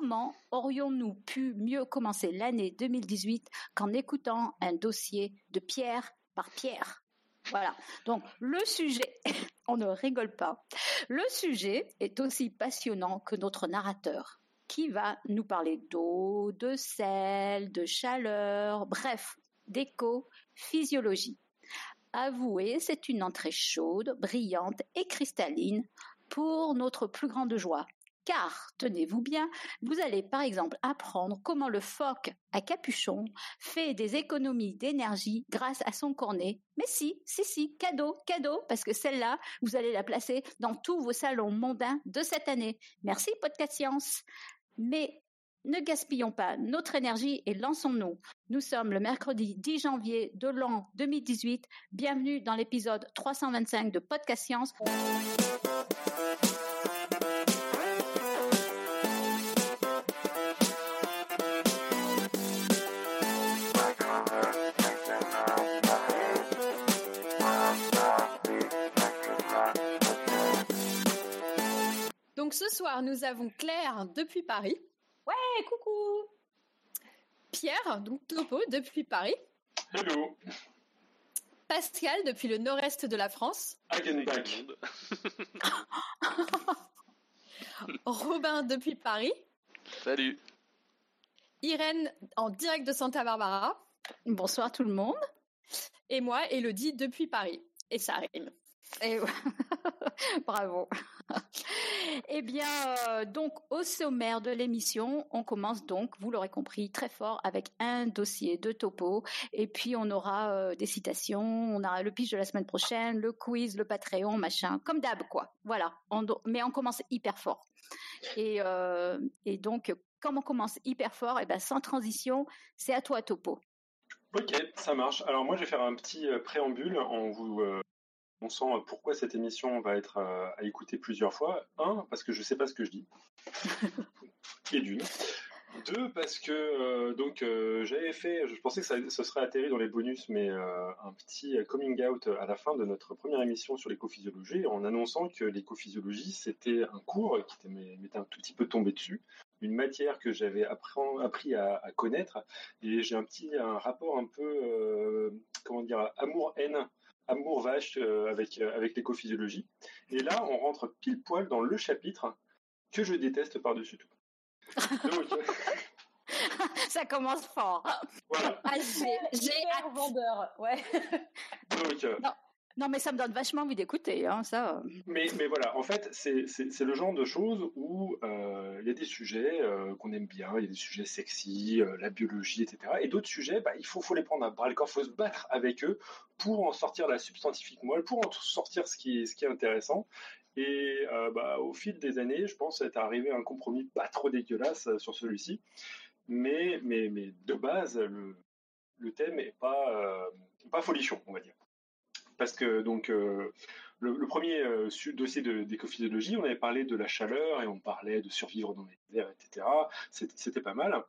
comment aurions-nous pu mieux commencer l'année 2018 qu'en écoutant un dossier de pierre par pierre? Voilà. Donc le sujet, on ne rigole pas. Le sujet est aussi passionnant que notre narrateur qui va nous parler d'eau, de sel, de chaleur, bref, d'éco-physiologie. Avouez, c'est une entrée chaude, brillante et cristalline pour notre plus grande joie. Car, tenez-vous bien, vous allez par exemple apprendre comment le phoque à capuchon fait des économies d'énergie grâce à son cornet. Mais si, si, si, cadeau, cadeau, parce que celle-là, vous allez la placer dans tous vos salons mondains de cette année. Merci, Podcast Science. Mais ne gaspillons pas notre énergie et lançons-nous. Nous sommes le mercredi 10 janvier de l'an 2018. Bienvenue dans l'épisode 325 de Podcast Science. Ce soir, nous avons Claire depuis Paris. Ouais, coucou Pierre, donc Topo depuis Paris. Hello Pascal depuis le nord-est de la France. Hagenbach. Robin depuis Paris. Salut. Irène en direct de Santa Barbara. Bonsoir tout le monde. Et moi, Elodie depuis Paris. Et ça rime. Et bravo. Eh bien, euh, donc au sommaire de l'émission, on commence donc, vous l'aurez compris, très fort avec un dossier de topo, et puis on aura euh, des citations, on aura le pitch de la semaine prochaine, le quiz, le Patreon, machin, comme d'hab quoi. Voilà. mais on commence hyper fort. Et, euh, et donc, comme on commence hyper fort, et eh ben sans transition, c'est à toi topo. Ok, ça marche. Alors moi, je vais faire un petit préambule en vous on sent pourquoi cette émission va être euh, à, écouter plusieurs fois. Un, parce que je ne sais pas ce que je dis. Et d'une. Deux, parce que euh, donc euh, j'avais fait, je pensais que ça, serait atterri dans les bonus, mais un petit coming out à la fin de notre première émission sur l'écophysiologie, en annonçant que l'écophysiologie c'était un cours qui m'était un tout petit peu tombé dessus, une matière que j'avais appris à, à, connaître, et j'ai un petit un rapport un peu comment dire amour-haine amour vache euh, avec, euh, avec l'écophysiologie. Et là, on rentre pile poil dans le chapitre que je déteste par-dessus tout. Ça commence fort. Voilà. Ah, j'ai un vendeur, ouais. Donc, euh, non, mais ça me donne vachement envie d'écouter, hein, ça. Mais, mais voilà, en fait, c'est le genre de choses où euh, il y a des sujets euh, qu'on aime bien, il y a des sujets sexy, euh, la biologie, etc. Et d'autres sujets, bah, il faut, faut les prendre à bras le corps, il faut se battre avec eux pour en sortir la substantifique moelle, pour en sortir ce qui est, ce qui est intéressant. Et bah, au fil des années, je pense être arrivé à un compromis pas trop dégueulasse sur celui-ci. Mais, mais, mais de base, le, le thème est pas, pas folichon, on va dire parce que donc euh, le, premier euh, dossier d'écophysiologie, on avait parlé de la chaleur et on parlait de survivre dans les airs, etc. C'était pas mal.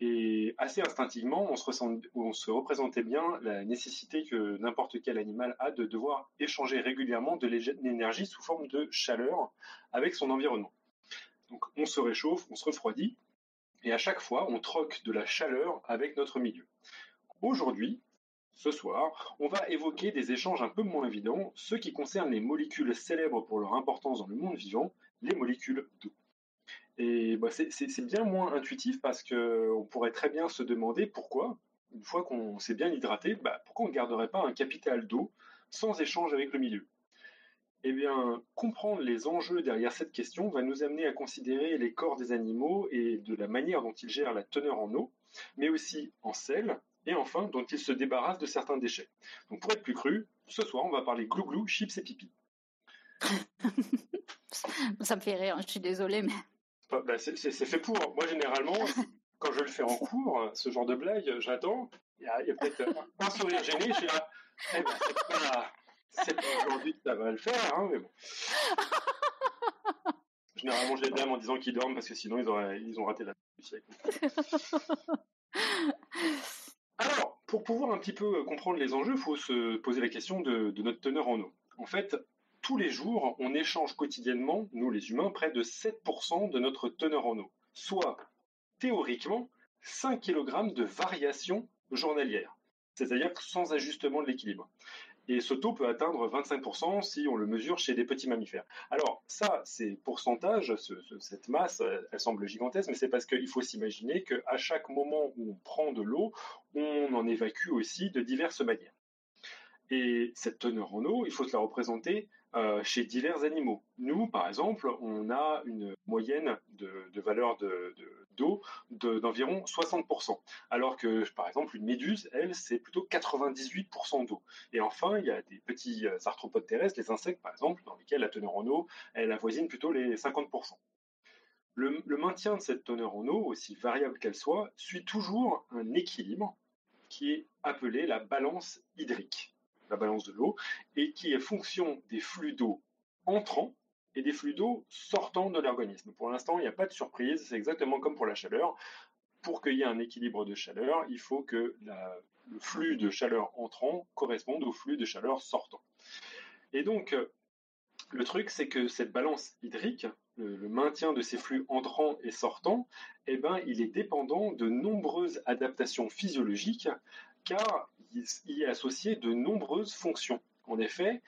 Et assez instinctivement, on se, représentait bien la nécessité que n'importe quel animal a de devoir échanger régulièrement de l'énergie sous forme de chaleur avec son environnement. Donc on se réchauffe, on se refroidit, et à chaque fois, on troque de la chaleur avec notre milieu. Aujourd'hui, ce soir, on va évoquer des échanges un peu moins évidents, ceux qui concernent les molécules célèbres pour leur importance dans le monde vivant, les molécules d'eau. Et bah, c'est bien moins intuitif parce qu'on pourrait très bien se demander pourquoi, une fois qu'on s'est bien hydraté, bah, pourquoi on ne garderait pas un capital d'eau sans échange avec le milieu? Eh bien, comprendre les enjeux derrière cette question va nous amener à considérer les corps des animaux et de la manière dont ils gèrent la teneur en eau, mais aussi en sel, et enfin dont ils se débarrassent de certains déchets. Donc pour être plus cru, ce soir on va parler glouglou, chips et pipi. Ça me fait rire, je suis désolée, mais... Bah, bah, c'est fait pour. Moi généralement, quand je le fais en cours, ce genre de blague, j'attends, il y a, peut-être un sourire gêné, je suis là, eh ben, c'est pas, aujourd'hui que ça va le faire, hein, mais bon. Généralement, je les blâme en disant qu'ils dorment parce que sinon ils, auraient, ils ont raté la siècle. Pour pouvoir un petit peu euh, comprendre les enjeux, il faut se poser la question de, notre teneur en eau. En fait, tous les jours, on échange quotidiennement, nous les humains, près de 7% de notre teneur en eau. soit théoriquement 5 kg de variation journalière, c'est-à-dire sans ajustement de l'équilibre. Et ce taux peut atteindre 25% si on le mesure chez des petits mammifères. Alors ça, c'est pourcentage, cette masse, elle semble gigantesque, mais c'est parce qu'il faut s'imaginer qu'à chaque moment où on prend de l'eau, on en évacue aussi de diverses manières. Et cette teneur en eau, il faut se la représenter euh, chez divers animaux. Nous, par exemple, on a une moyenne de, valeur d'eau d'environ 60%, alors que, par exemple, une méduse, elle, c'est plutôt 98% d'eau. Et enfin, il y a des petits euh, arthropodes terrestres, les insectes, par exemple, dans lesquels la teneur en eau, elle avoisine plutôt les 50%. Le, le maintien de cette teneur en eau, aussi variable qu'elle soit, suit toujours un équilibre qui est appelé la balance hydrique la balance de l'eau, et qui est fonction des flux d'eau entrant et des flux d'eau sortant de l'organisme. Pour l'instant, il n'y a pas de surprise, c'est exactement comme pour la chaleur. Pour qu'il y ait un équilibre de chaleur, il faut que le flux de chaleur entrant corresponde au flux de chaleur sortant. Et donc, le truc, c'est que cette balance hydrique, le, maintien de ces flux entrants et sortants, eh ben, il est dépendant de nombreuses adaptations physiologiques car il y est associé de nombreuses fonctions. En effet,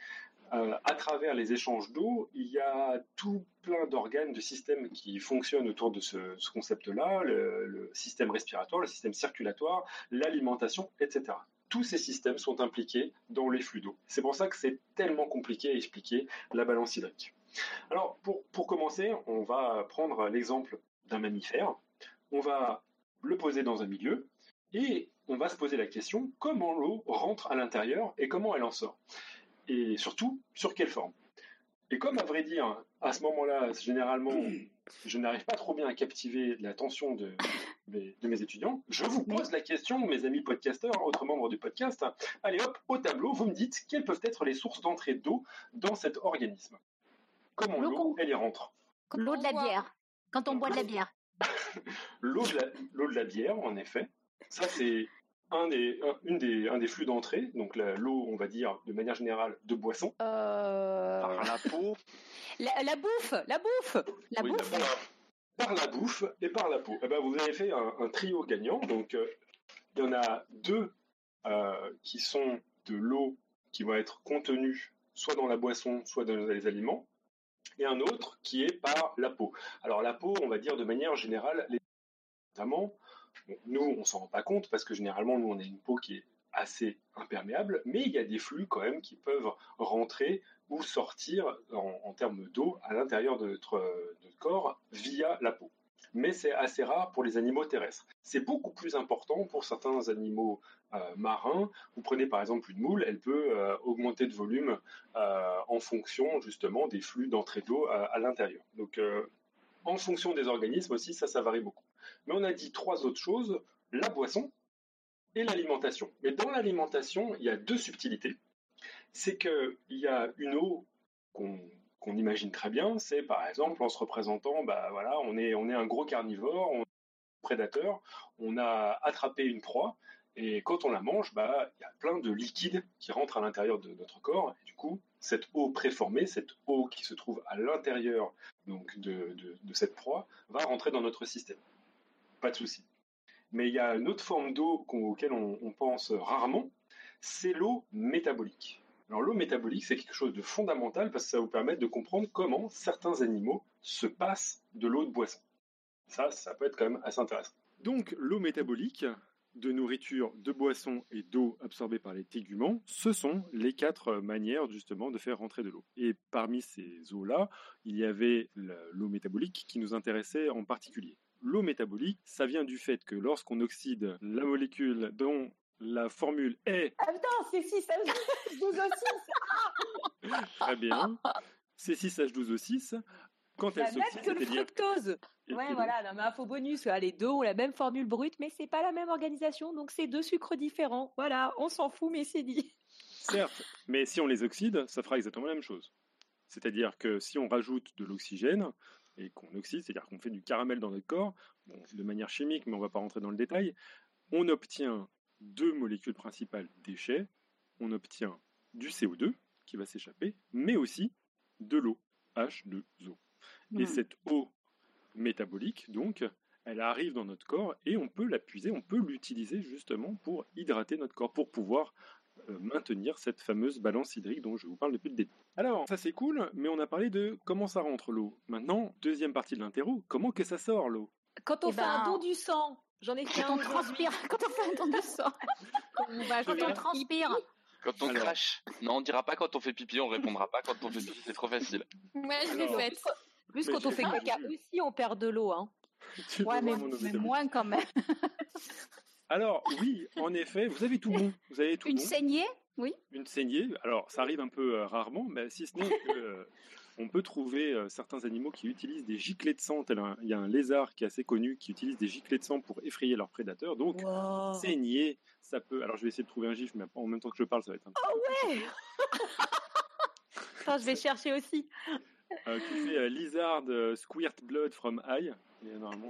euh, à travers les échanges d'eau, il y a tout plein d'organes, de systèmes qui fonctionnent autour de ce, concept-là, le, système respiratoire, le système circulatoire, l'alimentation, etc. Tous ces systèmes sont impliqués dans les flux d'eau. C'est pour ça que c'est tellement compliqué à expliquer la balance hydrique. Alors, pour, pour commencer, on va prendre l'exemple d'un mammifère. On va le poser dans un milieu et on va se poser la question comment l'eau rentre à l'intérieur et comment elle en sort? Et surtout, sur quelle forme? Et comme à vrai dire, à ce moment-là, généralement, je n'arrive pas trop bien à captiver l'attention de, de, mes étudiants, je vous pose la question, mes amis podcasteurs, autres membres du podcast. Allez hop, au tableau, vous me dites quelles peuvent être les sources d'entrée d'eau dans cet organisme? Comment l'eau, elle y rentre? L'eau de la bière, quand on boit de la bière. l'eau de, de la bière, en effet. Ça, c'est un des, une des, un des flux d'entrée, donc l'eau, on va dire, de manière générale, de boisson. Euh... Par la peau. La, bouffe, la bouffe, la bouffe. Par, la bouffe et par la peau. Eh ben, vous avez fait un, trio gagnant. Donc, euh, il y en a deux euh, qui sont de l'eau qui va être contenue soit dans la boisson, soit dans les aliments, et un autre qui est par la peau. Alors, la peau, on va dire de manière générale, les... notamment nous, on s'en rend pas compte parce que généralement, nous, on a une peau qui est assez imperméable, mais il y a des flux quand même qui peuvent rentrer ou sortir en, termes d'eau à l'intérieur de notre, corps via la peau. Mais c'est assez rare pour les animaux terrestres. C'est beaucoup plus important pour certains animaux euh, marins. Vous prenez par exemple une moule, elle peut euh, augmenter de volume euh, en fonction justement des flux d'entrée d'eau à l'intérieur. Donc en fonction des organismes aussi, ça, ça varie beaucoup. Mais on a dit trois autres choses, la boisson et l'alimentation. Mais dans l'alimentation, il y a deux subtilités. C'est qu'il y a une eau qu'on imagine très bien, c'est par exemple en se représentant, bah voilà, on est, un gros carnivore, on est un prédateur, on a attrapé une proie, et quand on la mange, bah, il y a plein de liquides qui rentrent à l'intérieur de notre corps, du coup, cette eau préformée, cette eau qui se trouve à l'intérieur de, cette proie, va rentrer dans notre système. Pas de souci. Mais il y a une autre forme d'eau auquel on, pense rarement, c'est l'eau métabolique. Alors l'eau métabolique, c'est quelque chose de fondamental parce que ça vous permet de comprendre comment certains animaux se passent de l'eau de boisson. Ça, ça peut être quand même assez intéressant. Donc l'eau métabolique, de nourriture, de boisson et d'eau absorbée par les téguments, ce sont les quatre manières justement de faire rentrer de l'eau. Et parmi ces eaux-là, il y avait l'eau métabolique qui nous intéressait en particulier. L'eau métabolique, ça vient du fait que lorsqu'on oxyde la molécule dont la formule est... Ah putain, c'est 6H12O6 Très bien. C'est 6H12O6 quand elle s'oxyde, que le fructose. Ouais, voilà, non, mais info bonus, les deux ont la même formule brute, mais c'est pas la même organisation, donc c'est deux sucres différents. Voilà, on s'en fout, mais c'est dit. Certes, mais si on les oxyde, ça fera exactement la même chose. C'est-à-dire que si on rajoute de l'oxygène et qu'on oxyde, c'est-à-dire qu'on fait du caramel dans notre corps, de manière chimique, mais on ne va pas rentrer dans le détail, on obtient deux molécules principales déchets, on obtient du CO2 qui va s'échapper, mais aussi de l'eau, H2O. Et cette eau métabolique, donc, elle arrive dans notre corps et on peut la puiser, on peut l'utiliser justement pour hydrater notre corps, pour pouvoir maintenir cette fameuse balance hydrique dont je vous parle depuis le début. Alors, ça c'est cool, mais on a parlé de comment ça rentre l'eau. Maintenant, deuxième partie de l'interro, comment que ça sort l'eau? Quand on eh fait un ben, don du sang, j'en ai fait quand on transpire, quand on fait un don du sang, quand on transpire. Quand on crache. Non, on dira pas quand on fait pipi, on répondra pas quand on fait pipi, c'est trop facile. Ouais, je l'ai faite. Plus quand on fait caca aussi, on perd de l'eau. Hein. ouais, mais, moins quand même. Alors, oui, en effet, vous avez tout bon. Vous avez tout Une saignée, oui. Une saignée. Alors, ça arrive un peu euh, rarement, mais si ce n'est que. Euh, on peut trouver euh, certains animaux qui utilisent des giclées de sang. il y a un lézard qui est assez connu qui utilise des giclées de sang pour effrayer leurs prédateurs. Donc, saigner, ça peut. Alors, je vais essayer de trouver un gif, mais en même temps que je parle, ça va être un peu. Oh ouais Attends, je vais chercher aussi. Euh, qui fait euh, Lizard Squirt Blood from Eye.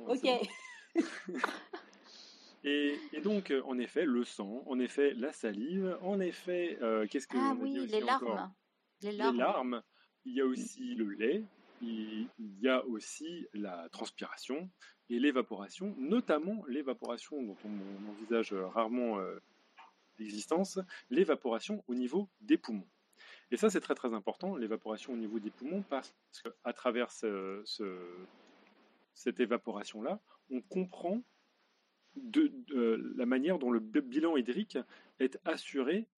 ok. Et, donc, en effet, le sang, en effet, la salive, en effet, qu'est-ce que ah oui, les larmes. les larmes. Il y a aussi le lait, il y a aussi la transpiration et l'évaporation, notamment l'évaporation dont on, envisage rarement euh, l'existence, l'évaporation au niveau des poumons. Et ça, c'est très très important, l'évaporation au niveau des poumons, parce qu'à travers cette évaporation-là, on comprend de, la manière dont le bilan hydrique est assuré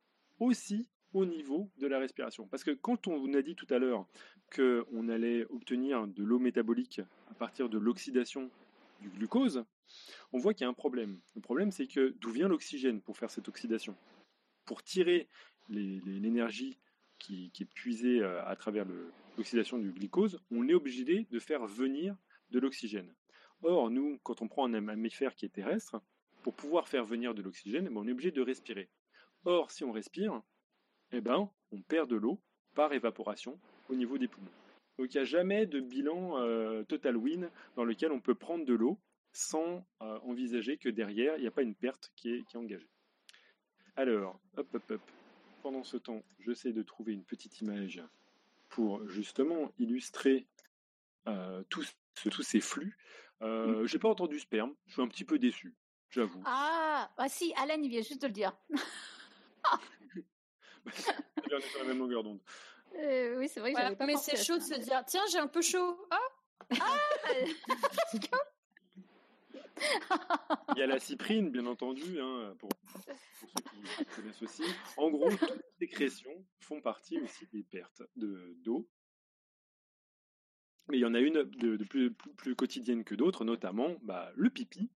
aussi au niveau de la respiration. Parce que quand on a dit tout à l'heure qu'on allait obtenir de l'eau métabolique à partir de l'oxydation du glucose, on voit qu'il y a un problème. Le problème, c'est que d'où vient l'oxygène pour faire cette oxydation? Pour tirer l'énergie qui, est puisée euh, à travers l'oxydation du glucose, on est obligé de faire venir de l'oxygène. Or, nous, quand on prend un mammifère qui est terrestre, pour pouvoir faire venir de l'oxygène, ben, on est obligé de respirer. Or, si on respire, eh ben, on perd de l'eau par évaporation au niveau des poumons. Donc il n'y a jamais de bilan euh, total win dans lequel on peut prendre de l'eau sans euh, envisager que derrière, il n'y a pas une perte qui est, engagée. Alors, hop, hop, hop. Pendant ce temps, j'essaie de trouver une petite image pour justement illustrer euh, tous, ces flux. Euh, J'ai pas entendu sperme, je suis un petit peu déçu, j'avoue. Ah, ah si, Alain, il vient juste de le dire. on est sur la même longueur d'onde. Euh, oui, c'est vrai. Que mais c'est chaud de se dire tiens, j'ai un peu chaud. Ah, ah Il y a la cyprine, bien entendu, hein, pour, ceux qui connaissent aussi. En gros, toutes les sécrétions font partie aussi des pertes d'eau. Mais il y en a une de, plus, plus, quotidienne que d'autres, notamment bah, le pipi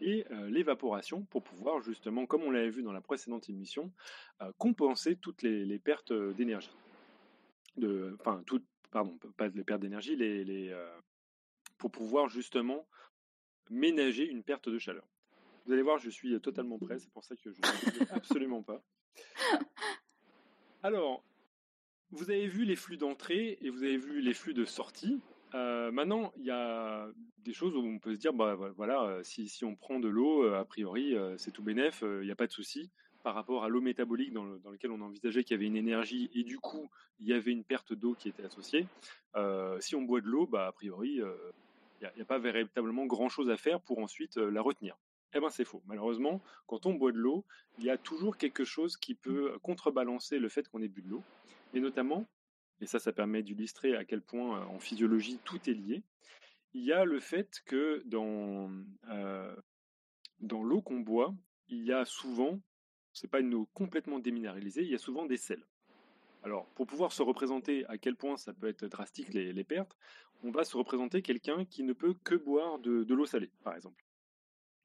et euh, l'évaporation pour pouvoir justement, comme on l'avait vu dans la précédente émission, euh, compenser toutes les, pertes d'énergie. De, enfin, toutes, pardon, pas les pertes d'énergie, les, les euh, pour pouvoir justement ménager une perte de chaleur. Vous allez voir, je suis totalement prêt, c'est pour ça que je ne absolument pas. Alors, vous avez vu les flux d'entrée et vous avez vu les flux de sortie. Euh, maintenant, il y a des choses où on peut se dire, bah voilà, euh, si, on prend de l'eau, euh, a priori, c'est tout bénef, il n'y a pas de souci par rapport à l'eau métabolique dans, dans, lequel on envisageait qu'il y avait une énergie et du coup il y avait une perte d'eau qui était associée. si on boit de l'eau, bah a priori, il n'y a, pas véritablement grand chose à faire pour ensuite la retenir. Eh ben c'est faux. Malheureusement, quand on boit de l'eau, il y a toujours quelque chose qui peut contrebalancer le fait qu'on ait bu de l'eau, et notamment et ça, ça permet d'illustrer à quel point en physiologie tout est lié. Il y a le fait que dans, l'eau qu'on boit, il y a souvent, c'est pas une eau complètement déminéralisée, il y a souvent des sels. Alors, pour pouvoir se représenter à quel point ça peut être drastique les, pertes, on va se représenter quelqu'un qui ne peut que boire de, l'eau salée, par exemple.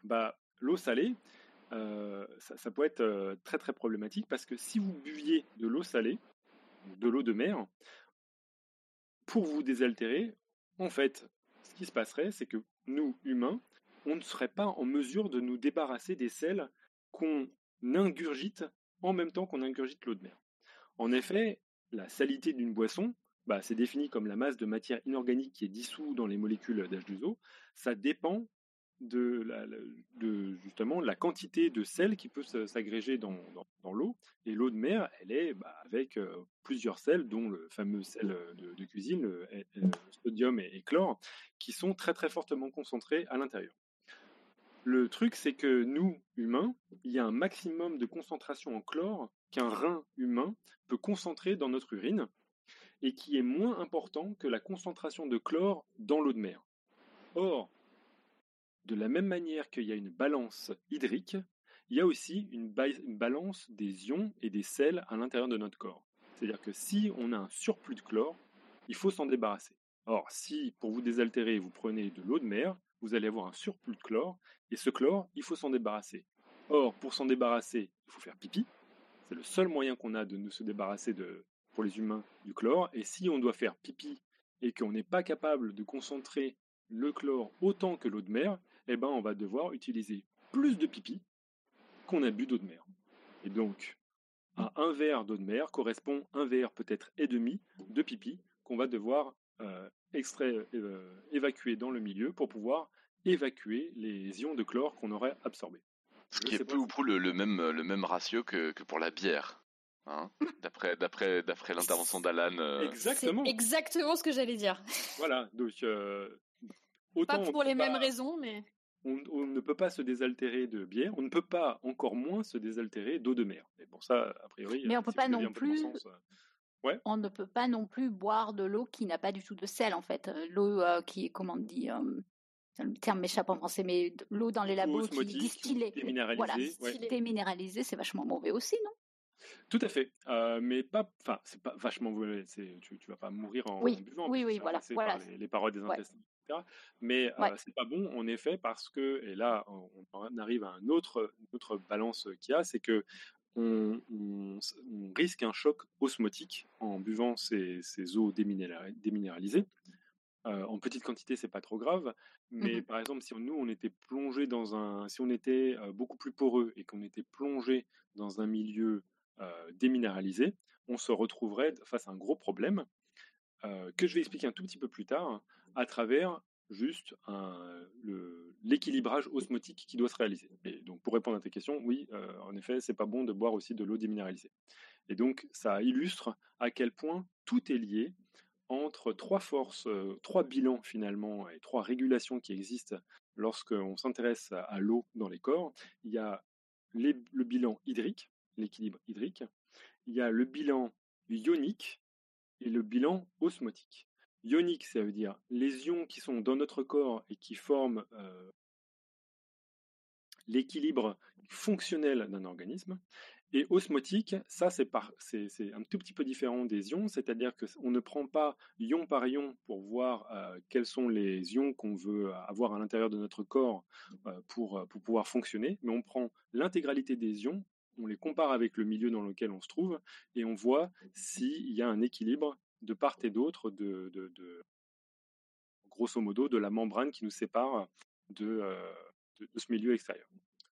Bah, l'eau salée, ça, ça, peut être très très problématique parce que si vous buviez de l'eau salée, de l'eau de mer, pour vous désaltérer, en fait, ce qui se passerait, c'est que nous, humains, on ne serait pas en mesure de nous débarrasser des sels qu'on ingurgite en même temps qu'on ingurgite l'eau de mer. En effet, la salité d'une boisson, bah, c'est défini comme la masse de matière inorganique qui est dissous dans les molécules d'H2O. Ça dépend de, la, justement la quantité de sel qui peut s'agréger dans, l'eau. Et l'eau de mer, elle est bah, avec euh, plusieurs sels, dont le fameux sel euh, de, cuisine, sodium et, chlore, qui sont très très fortement concentrés à l'intérieur. Le truc, c'est que nous, humains, il y a un maximum de concentration en chlore qu'un rein humain peut concentrer dans notre urine et qui est moins important que la concentration de chlore dans l'eau de mer. Or, de la même manière qu'il y a une balance hydrique, il y a aussi une, balance des ions et des sels à l'intérieur de notre corps. C'est-à-dire que si on a un surplus de chlore, il faut s'en débarrasser. Or, si pour vous désaltérer, vous prenez de l'eau de mer, vous allez avoir un surplus de chlore, et ce chlore, il faut s'en débarrasser. Or, pour s'en débarrasser, il faut faire pipi. C'est le seul moyen qu'on a de nous se débarrasser pour les humains du chlore. Et si on doit faire pipi et qu'on n'est pas capable de concentrer le chlore autant que l'eau de mer, eh ben on va devoir utiliser plus de pipi qu'on a bu d'eau de mer. Et donc, à un verre d'eau de mer correspond un verre peut-être et demi de pipi qu'on va devoir euh, extraire, euh, évacuer dans le milieu pour pouvoir évacuer les ions de chlore qu'on aurait absorbés. Ce qui est peu ou prou le, même, le même ratio que, que pour la bière. Hein d'après d'après d'après l'intervention d'Alan. Euh. Exactement. exactement ce que j'allais dire. Voilà, donc autant pas pour les mêmes raisons, mais on, ne peut pas se désaltérer de bière, on ne peut pas encore moins se désaltérer d'eau de mer. Et pour ça, a priori, mais on peut pas non plus. Ouais. On ne peut pas non plus boire de l'eau qui n'a pas du tout de sel en fait. L'eau qui est comment dire le terme m'échappe en français, mais l'eau dans les labos qui est distillée, voilà, déminéralisée, c'est vachement mauvais aussi, non? Tout à fait, mais pas, enfin, c'est pas vachement mauvais. Tu, tu vas pas mourir en, oui, buvant. Oui, oui, voilà, voilà. les, les, parois des intestins. Mais c'est pas bon en effet parce que, et là on, arrive à un autre, une autre balance qu'il y a, c'est que on, risque un choc osmotique en buvant ces, ces eaux déminéralisées. en petite quantité, c'est pas trop grave, mmh mais par exemple, si nous on était plongé dans un, si on était beaucoup plus poreux et qu'on était plongé dans un milieu déminéralisé, on se retrouverait face à un gros problème que je vais expliquer un tout petit peu plus tard à travers juste l'équilibrage osmotique qui doit se réaliser. Et donc, pour répondre à tes questions, oui, euh, en effet, c'est pas bon de boire aussi de l'eau déminéralisée. Et donc, ça illustre à quel point tout est lié entre trois forces, euh, trois bilans finalement et trois régulations qui existent lorsqu'on s'intéresse à, l'eau dans les corps. Il y a le bilan hydrique, l'équilibre hydrique. Il y a le bilan ionique et le bilan osmotique. Ionique, ça veut dire les ions qui sont dans notre corps et qui forment euh, l'équilibre fonctionnel d'un organisme. Et osmotique, ça c'est un tout petit peu différent des ions, c'est-à-dire qu'on ne prend pas ion par ion pour voir euh, quels sont les ions qu'on veut avoir à l'intérieur de notre corps euh, pour, pour pouvoir fonctionner, mais on prend l'intégralité des ions, on les compare avec le milieu dans lequel on se trouve, et on voit s'il y a un équilibre de part et d'autre de, grosso modo, de la membrane qui nous sépare de, ce milieu extérieur.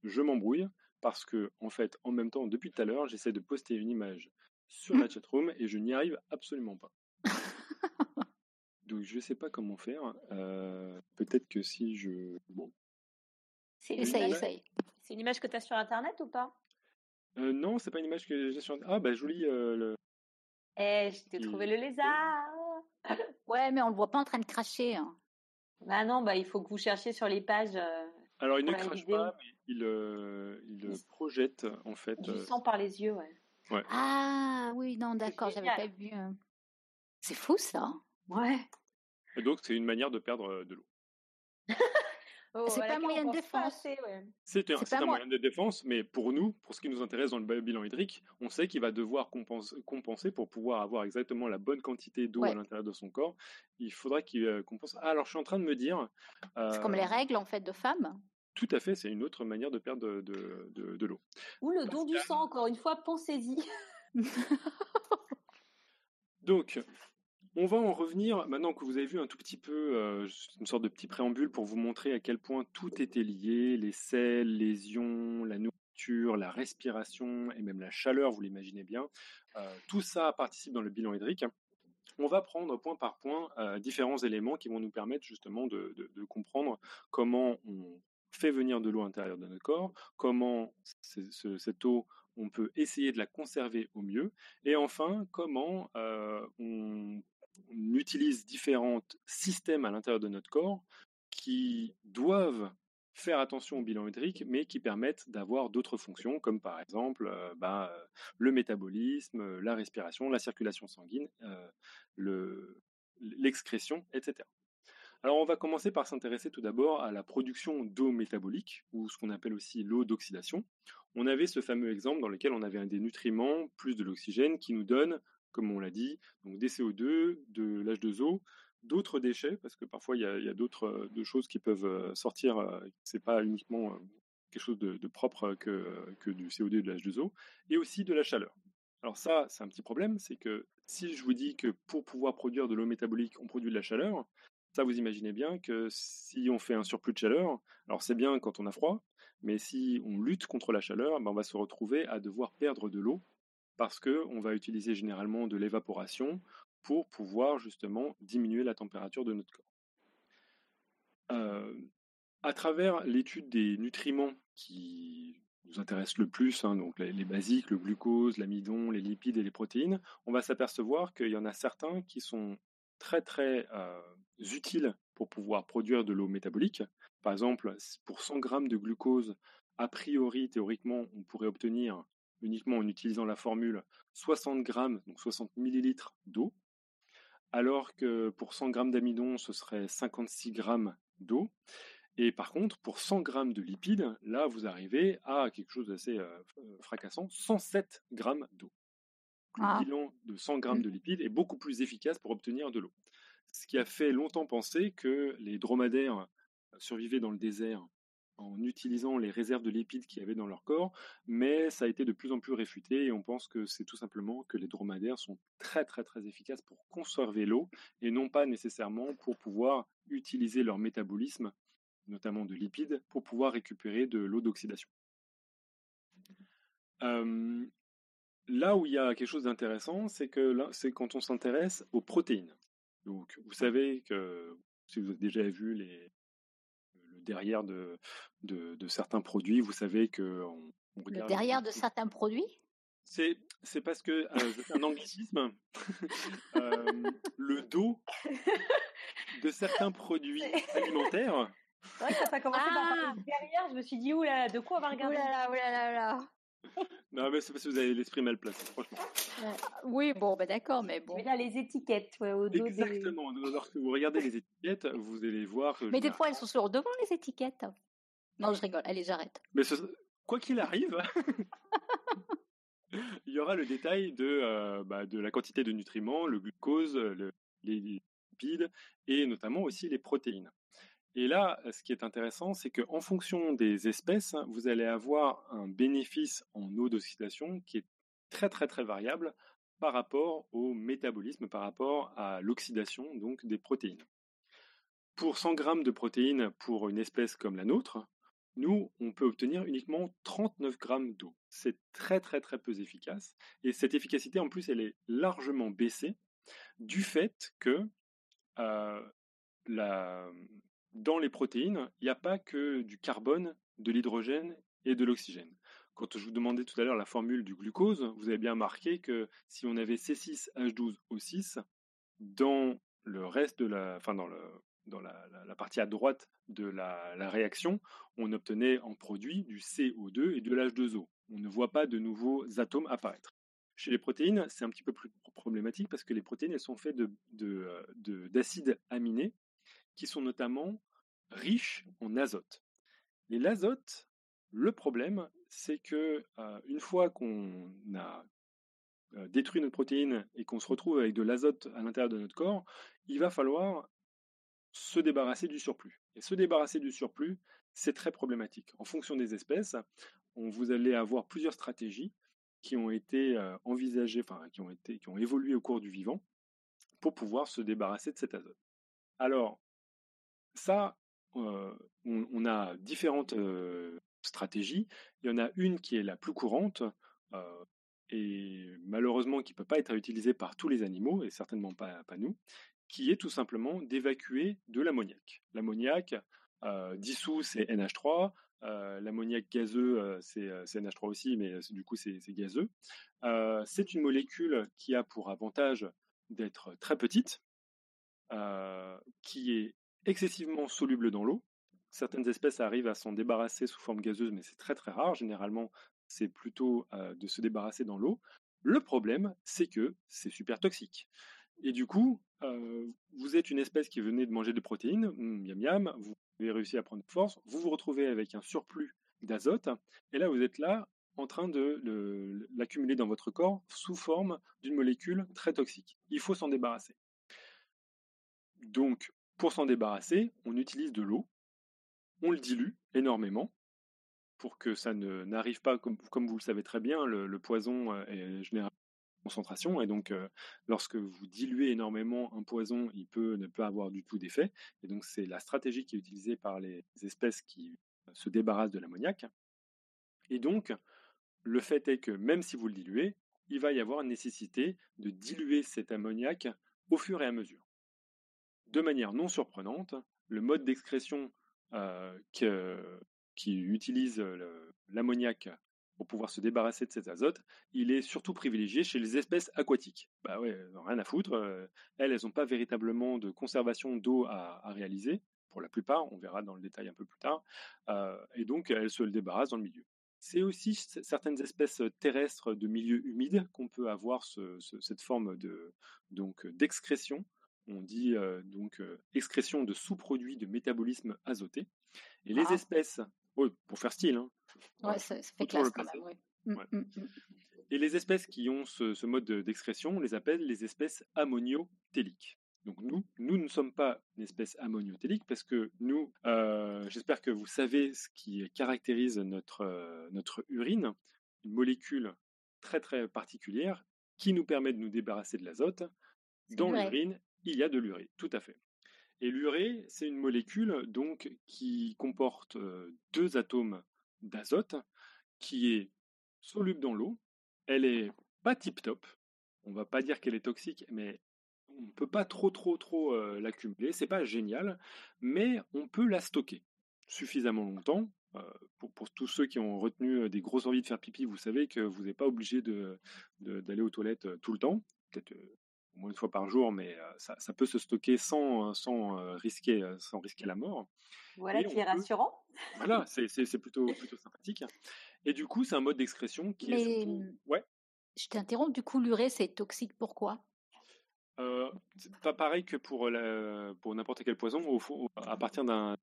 Je m'embrouille parce que, en fait, en même temps, depuis tout à l'heure, j'essaie de poster une image sur la chatroom et je n'y arrive absolument pas. Donc je ne sais pas comment faire. Peut-être que si je... Bon. Essaye, essaye. C'est une image que tu as sur Internet ou pas? Euh, Non, c'est pas une image que j'ai sur. Ah, bah je lis le, eh, je t'ai trouvé le lézard. Ouais, mais on le voit pas en train de cracher. Hein. Bah non, bah il faut que vous cherchiez sur les pages. Euh, Alors il ne crache pas, mais il, euh, il, projette en fait. Du euh, sang par les yeux, ouais. ouais. Ah oui, non, d'accord, j'avais pas vu. C'est fou ça. Ouais. Et donc c'est une manière de perdre de l'eau. Oh, c'est pas un moyen de défense. C'est un, moyen de défense, mais pour nous, pour ce qui nous intéresse dans le bilan hydrique, on sait qu'il va devoir compenser, pour pouvoir avoir exactement la bonne quantité d'eau à l'intérieur de son corps. Il faudra qu'il euh, compense. Ah, alors je suis en train de me dire. c'est comme les euh, règles en fait de femmes. Tout à fait, c'est une autre manière de perdre de, de, de, l'eau. Ou le don du sang, encore une fois, pensez-y. Donc, on va en revenir, maintenant que vous avez vu un tout petit peu, euh, une sorte de petit préambule pour vous montrer à quel point tout était lié, les sels, les ions, la nourriture, la respiration et même la chaleur, vous l'imaginez bien. Euh, tout ça participe dans le bilan hydrique. On va prendre point par point euh, différents éléments qui vont nous permettre justement de, comprendre comment on fait venir de l'eau à l'intérieur de notre corps, comment cette eau on peut essayer de la conserver au mieux, et enfin comment on on utilise différents systèmes à l'intérieur de notre corps qui doivent faire attention au bilan hydrique, mais qui permettent d'avoir d'autres fonctions, comme par exemple bah, le métabolisme, la respiration, la circulation sanguine, l'excrétion, etc. Alors on va commencer par s'intéresser tout d'abord à la production d'eau métabolique, ou ce qu'on appelle aussi l'eau d'oxydation. On avait ce fameux exemple dans lequel on avait un des nutriments plus de l'oxygène qui nous donne, comme on l'a dit, donc des CO2, de l'H2O, d'autres déchets, parce que parfois il y a, d'autres choses qui peuvent sortir, c'est pas uniquement quelque chose de, propre que, que, du CO2 et de l'H2O, et aussi de la chaleur. Alors ça, c'est un petit problème, c'est que si je vous dis que pour pouvoir produire de l'eau métabolique, on produit de la chaleur, ça vous imaginez bien que si on fait un surplus de chaleur, alors c'est bien quand on a froid, mais si on lutte contre la chaleur, ben on va se retrouver à devoir perdre de l'eau parce qu'on va utiliser généralement de l'évaporation pour pouvoir justement diminuer la température de notre corps. À travers l'étude des nutriments qui nous intéressent le plus, hein, donc les, basiques, le glucose, l'amidon, les lipides et les protéines, on va s'apercevoir qu'il y en a certains qui sont très très utiles pour pouvoir produire de l'eau métabolique. Par exemple, pour 100 grammes de glucose, a priori, théoriquement, on pourrait obtenir uniquement en utilisant la formule 60 grammes, donc 60 millilitres d'eau, alors que pour 100 grammes d'amidon, ce serait 56 grammes d'eau. Et par contre, pour 100 grammes de lipides, là, vous arrivez à quelque chose d'assez euh, fracassant, 107 grammes d'eau. Le ah. bilan de 100 grammes mmh. de lipides est beaucoup plus efficace pour obtenir de l'eau. Ce qui a fait longtemps penser que les dromadaires survivaient dans le désert en utilisant les réserves de lipides qu'il y avait dans leur corps, mais ça a été de plus en plus réfuté et on pense que c'est tout simplement que les dromadaires sont très très très efficaces pour conserver l'eau et non pas nécessairement pour pouvoir utiliser leur métabolisme, notamment de lipides, pour pouvoir récupérer de l'eau d'oxydation. là où il y a quelque chose d'intéressant, c'est que c'est quand on s'intéresse aux protéines. Donc, vous savez que si vous avez déjà vu les, derrière de, de, certains produits. Vous savez que le derrière de certains produits? C'est c'est parce que euh, c'est un anglicisme. Euh, le dos de certains produits alimentaires. Ouais, ça a commencé par derrière, je me suis dit, oula, de quoi on va regarder? Oulala, oulala, oulala. Non, mais c'est parce que vous avez l'esprit mal placé, franchement. oui, bon, bah d'accord, mais bon. Mais là, les étiquettes, au dos Exactement. Lorsque vous regardez les étiquettes, vous allez voir. mais des fois, elles sont sur devant les étiquettes. Non, je rigole. Allez, j'arrête. Mais quoi qu'il arrive, il y aura le détail de, euh, bah, de la quantité de nutriments, le glucose, les lipides et notamment aussi les protéines. Et là, ce qui est intéressant, c'est qu'en fonction des espèces, vous allez avoir un bénéfice en eau d'oxydation qui est très très très variable par rapport au métabolisme, par rapport à l'oxydation donc des protéines. Pour 100 grammes de protéines pour une espèce comme la nôtre, nous, on peut obtenir uniquement 39 grammes d'eau. C'est très très très peu efficace. Et cette efficacité, en plus, elle est largement baissée du fait que euh, la, dans les protéines, il n'y a pas que du carbone, de l'hydrogène et de l'oxygène. Quand je vous demandais tout à l'heure la formule du glucose, vous avez bien marqué que si on avait C6H12O6, dans le reste de la, enfin dans, le, dans la, partie à droite de la, réaction, on obtenait en produit du CO2 et de l'H2O. On ne voit pas de nouveaux atomes apparaître. Chez les protéines, c'est un petit peu plus problématique parce que les protéines, sont faites d'acides de, aminés qui sont notamment riches en azote. Et l'azote, le problème, c'est que une fois qu'on a détruit notre protéine et qu'on se retrouve avec de l'azote à l'intérieur de notre corps, il va falloir se débarrasser du surplus. Et se débarrasser du surplus, c'est très problématique. En fonction des espèces, on, vous allez avoir plusieurs stratégies qui ont été envisagées, enfin qui ont été, qui ont évolué au cours du vivant, pour pouvoir se débarrasser de cet azote. Alors, ça, on, a différentes stratégies. Il y en a une qui est la plus courante et malheureusement qui ne peut pas être utilisée par tous les animaux et certainement pas, pas nous, qui est tout simplement d'évacuer de l'ammoniac. L'ammoniac dissous, c'est NH3. L'ammoniac gazeux, c'est NH3 aussi, mais du coup, c'est gazeux. c'est une molécule qui a pour avantage d'être très petite, qui est excessivement soluble dans l'eau. certaines espèces arrivent à s'en débarrasser sous forme gazeuse, mais c'est très très rare. Généralement, c'est plutôt de se débarrasser dans l'eau. Le problème, c'est que c'est super toxique. Et du coup, vous êtes une espèce qui venait de manger des protéines, mmh, miam miam, vous avez réussi à prendre force, vous vous retrouvez avec un surplus d'azote, et là vous êtes là en train de l'accumuler dans votre corps sous forme d'une molécule très toxique. Il faut s'en débarrasser. Donc, pour s'en débarrasser, on utilise de l'eau, on le dilue énormément pour que ça n'arrive pas, comme, vous le savez très bien, le, poison est généralement concentration et donc lorsque vous diluez énormément un poison, il peut ne pas avoir du tout d'effet et donc c'est la stratégie qui est utilisée par les espèces qui se débarrassent de l'ammoniac. Et donc le fait est que même si vous le diluez, il va y avoir nécessité de diluer cet ammoniac au fur et à mesure. De manière non surprenante, le mode d'excrétion qui utilise l'ammoniac pour pouvoir se débarrasser de cet azote, il est surtout privilégié chez les espèces aquatiques. Bah ouais, rien à foutre. elles, elles n'ont pas véritablement de conservation d'eau à, réaliser, pour la plupart, on verra dans le détail un peu plus tard, et donc elles se débarrassent dans le milieu. C'est aussi certaines espèces terrestres de milieux humides qu'on peut avoir cette forme de d'excrétion. On dit donc excrétion de sous-produits de métabolisme azoté. Et les ah. espèces, pour faire style, hein, ouais, ça, fait classe quand même. Mmh, mmh, mmh. Et les espèces qui ont ce, mode d'excrétion, on les appelle les espèces ammoniotéliques. Donc nous, nous ne sommes pas une espèce ammoniotélique parce que nous, euh, j'espère que vous savez ce qui caractérise notre, euh, notre urine, une molécule très très particulière qui nous permet de nous débarrasser de l'azote. Dans l'urine, il y a de l'urée, tout à fait. Et l'urée, c'est une molécule donc qui comporte deux atomes d'azote qui est soluble dans l'eau. Elle est pas tip top. On va pas dire qu'elle est toxique, mais on ne peut pas trop, trop, trop euh, l'accumuler. C'est pas génial, mais on peut la stocker suffisamment longtemps. Pour, tous ceux qui ont retenu des grosses envies de faire pipi, vous savez que vous n'êtes pas obligé d'aller aux toilettes tout le temps, au moins une fois par jour, mais ça, peut se stocker sans, sans, risquer, sans risquer la mort. Voilà qui est rassurant. Voilà, c'est plutôt, plutôt sympathique. Et du coup, c'est un mode d'expression qui est surtout... Mmh, ouais? Je t'interromps, du coup, l'urée, c'est toxique, pourquoi euh, pas pareil que pour, pour n'importe quel poison. Au, à partir d'une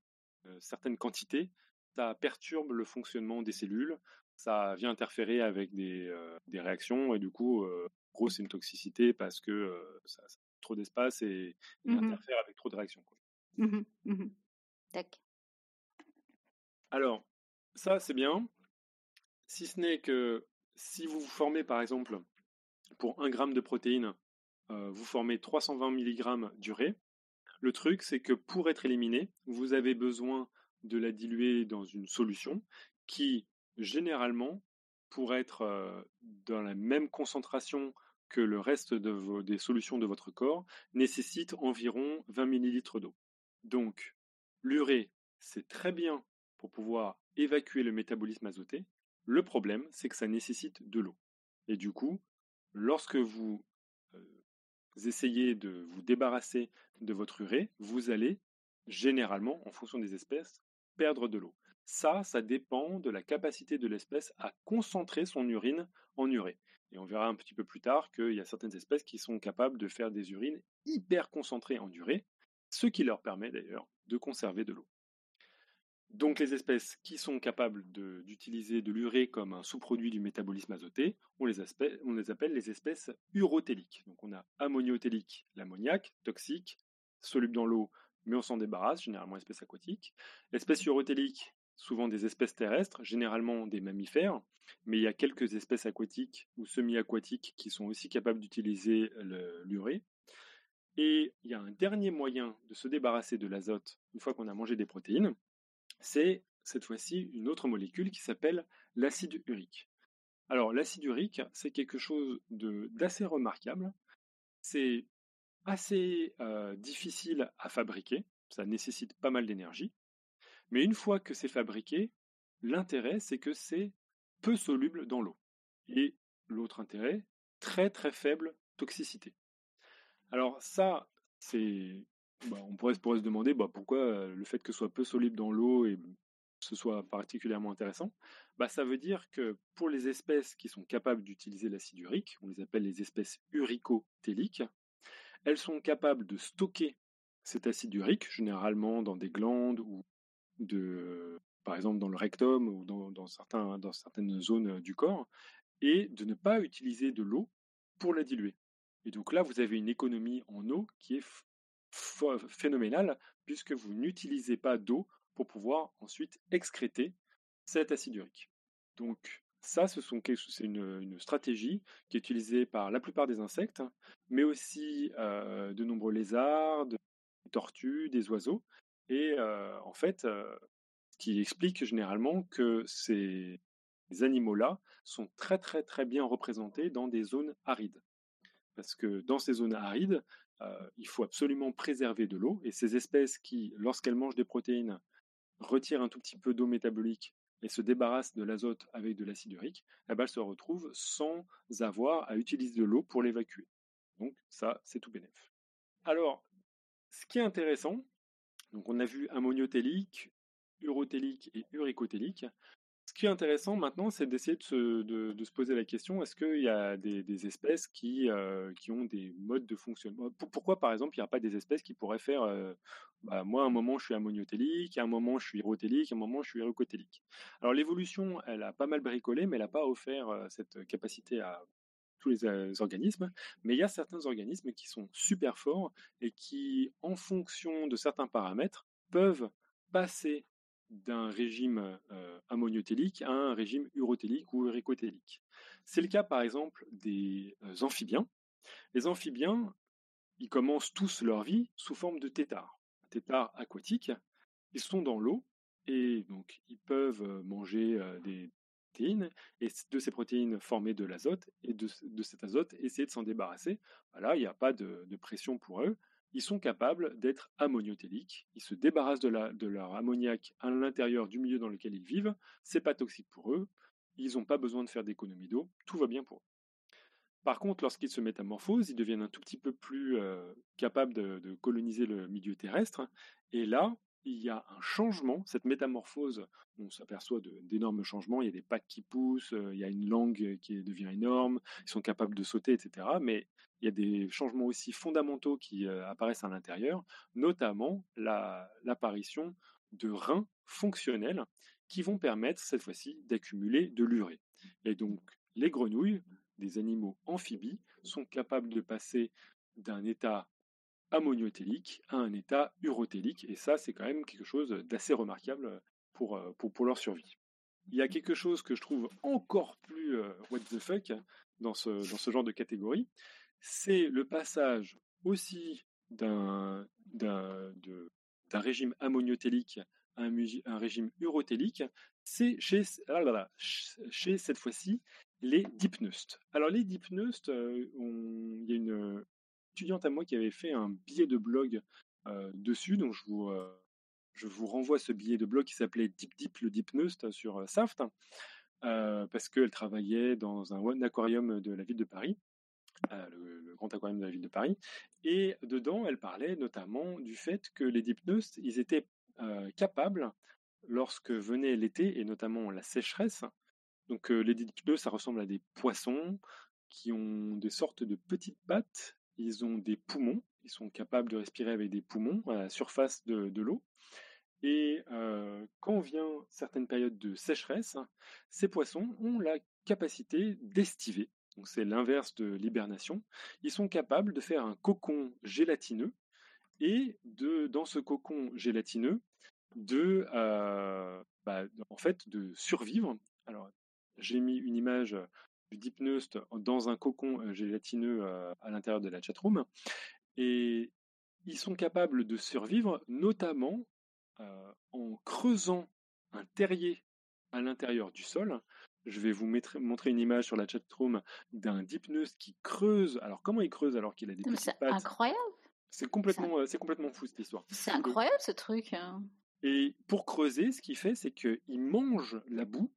euh, certaine quantité, ça perturbe le fonctionnement des cellules, ça vient interférer avec des, euh, des réactions et du coup, euh, gros, c'est une toxicité parce que ça, a trop d'espace et, mmh interfère avec trop de réactions. Quoi. Mmh mmh Alors, ça, c'est bien. Si ce n'est que si vous vous formez, par exemple, pour un gramme de protéines, vous formez 320 mg d'urée. Le truc, c'est que pour être éliminé, vous avez besoin de la diluer dans une solution qui, généralement, pour être dans la même concentration que le reste des solutions de votre corps, nécessite environ 20 ml d'eau. Donc, l'urée, c'est très bien pour pouvoir évacuer le métabolisme azoté. Le problème, c'est que ça nécessite de l'eau. Et du coup, lorsque vous essayez de vous débarrasser de votre urée, vous allez généralement, en fonction des espèces, perdre de l'eau. Ça, ça dépend de la capacité de l'espèce à concentrer son urine en urée. Et on verra un petit peu plus tard qu'il y a certaines espèces qui sont capables de faire des urines hyper concentrées en urée, ce qui leur permet d'ailleurs de conserver de l'eau. Donc les espèces qui sont capables d'utiliser de, l'urée comme un sous-produit du métabolisme azoté, on les, appelle les espèces urotéliques. Donc on a ammoniothélique, l'ammoniac, toxique, soluble dans l'eau, mais on s'en débarrasse, généralement espèces aquatiques. L'espèce urotélique, souvent des espèces terrestres, généralement des mammifères, mais il y a quelques espèces aquatiques ou semi-aquatiques qui sont aussi capables d'utiliser l'urée. Et il y a un dernier moyen de se débarrasser de l'azote une fois qu'on a mangé des protéines, c'est cette fois-ci une autre molécule qui s'appelle l'acide urique. Alors l'acide urique, c'est quelque chose d'assez remarquable. C'est assez euh, difficile à fabriquer, ça nécessite pas mal d'énergie. Mais une fois que c'est fabriqué, l'intérêt, c'est que c'est peu soluble dans l'eau. Et l'autre intérêt, très très faible toxicité. Alors ça, c'est bah, on pourrait, se demander bah, pourquoi le fait que ce soit peu soluble dans l'eau et ce soit particulièrement intéressant, bah, ça veut dire que pour les espèces qui sont capables d'utiliser l'acide urique, on les appelle les espèces uricotéliques, elles sont capables de stocker cet acide urique, généralement dans des glandes ou par exemple dans le rectum ou dans, certaines zones du corps, et de ne pas utiliser de l'eau pour la diluer. Et donc là, vous avez une économie en eau qui est phénoménale, puisque vous n'utilisez pas d'eau pour pouvoir ensuite excréter cet acide urique. Donc ça, ce sont c'est une, stratégie qui est utilisée par la plupart des insectes, mais aussi euh, de nombreux lézards, des tortues, des oiseaux, et euh, en fait, euh, qui explique généralement que ces animaux-là sont très très très bien représentés dans des zones arides. Parce que dans ces zones arides, il faut absolument préserver de l'eau, et ces espèces qui, lorsqu'elles mangent des protéines, retirent un tout petit peu d'eau métabolique et se débarrassent de l'azote avec de l'acide urique, eh ben, elles se retrouvent sans avoir à utiliser de l'eau pour l'évacuer. Donc ça, c'est tout bénef. Alors, ce qui est intéressant, donc on a vu ammoniotélique, urotélique et uricotélique. Ce qui est intéressant maintenant, c'est d'essayer de se, poser la question est-ce qu'il y a des, espèces qui, euh, qui ont des modes de fonctionnement? Pourquoi, par exemple, il n'y a pas des espèces qui pourraient faire euh, bah, moi, à un moment, je suis ammoniotélique, à un moment, je suis urotélique, à un moment, je suis uricotélique. Alors, l'évolution, elle a pas mal bricolé, mais elle n'a pas offert euh, cette capacité à les organismes, mais il y a certains organismes qui sont super forts et qui, en fonction de certains paramètres, peuvent passer d'un régime euh, ammoniothélique à un régime urotélique ou uricotélique. C'est le cas par exemple des amphibiens. Les amphibiens, ils commencent tous leur vie sous forme de tétards, tétards aquatiques. Ils sont dans l'eau et donc ils peuvent manger des et de ces protéines former de l'azote et de, cet azote essayer de s'en débarrasser. Voilà, il n'y a pas de pression pour eux ils sont capables d'être ammoniotéliques. Ils se débarrassent de, leur ammoniac à l'intérieur du milieu dans lequel ils vivent. C'est pas toxique pour eux. Ils n'ont pas besoin de faire d'économie d'eau. Tout va bien pour eux. Par contre, lorsqu'ils se métamorphosent, ils deviennent un tout petit peu plus euh, capables de, coloniser le milieu terrestre. Et là, il y a un changement, cette métamorphose, on s'aperçoit d'énormes changements, il y a des pattes qui poussent, euh, il y a une langue qui devient énorme, ils sont capables de sauter, etc. Mais il y a des changements aussi fondamentaux qui euh, apparaissent à l'intérieur, notamment l'apparition de reins fonctionnels qui vont permettre cette fois-ci d'accumuler de l'urée. Et donc les grenouilles, des animaux amphibies, sont capables de passer d'un état ammoniotélique à un état urotélique, et ça c'est quand même quelque chose d'assez remarquable pour, euh, pour, pour, leur survie. Il y a quelque chose que je trouve encore plus euh, what the fuck dans ce, genre de catégorie, c'est le passage aussi d'un régime ammoniotélique à un, régime urotélique, c'est chez, ah chez cette fois-ci les dipneustes. Alors les dipneustes, euh, il y a une étudiante à moi qui avait fait un billet de blog dessus, donc je vous, renvoie ce billet de blog qui s'appelait Deep Deep le Dipneust sur Saft, parce qu'elle travaillait dans un aquarium de la ville de Paris. Le, grand aquarium de la ville de Paris. Et dedans, elle parlait notamment du fait que les dipneustes, ils étaient capables, lorsque venait l'été, et notamment la sécheresse, donc euh, les dipneustes, ça ressemble à des poissons qui ont des sortes de petites pattes, ils ont des poumons, ils sont capables de respirer avec des poumons à la surface de, l'eau. Et quand vient certaines périodes de sécheresse, ces poissons ont la capacité d'estiver, donc c'est l'inverse de l'hibernation, ils sont capables de faire un cocon gélatineux et de, dans ce cocon gélatineux, de, euh, bah, en fait, de survivre. Alors, j'ai mis une image du dans un cocon euh, gélatineux euh, à l'intérieur de la chatroom, et ils sont capables de survivre, notamment en creusant un terrier à l'intérieur du sol je vais vous montrer une image sur la chatroom d'un dipneus qui creuse. Alors, comment il creuse alors qu'il a des petites pattes? incroyable. C'est complètement, euh, c'est complètement fou cette histoire. C'est incroyable ce truc. Hein. Et pour creuser, ce qu'il fait, c'est qu'il mange la boue.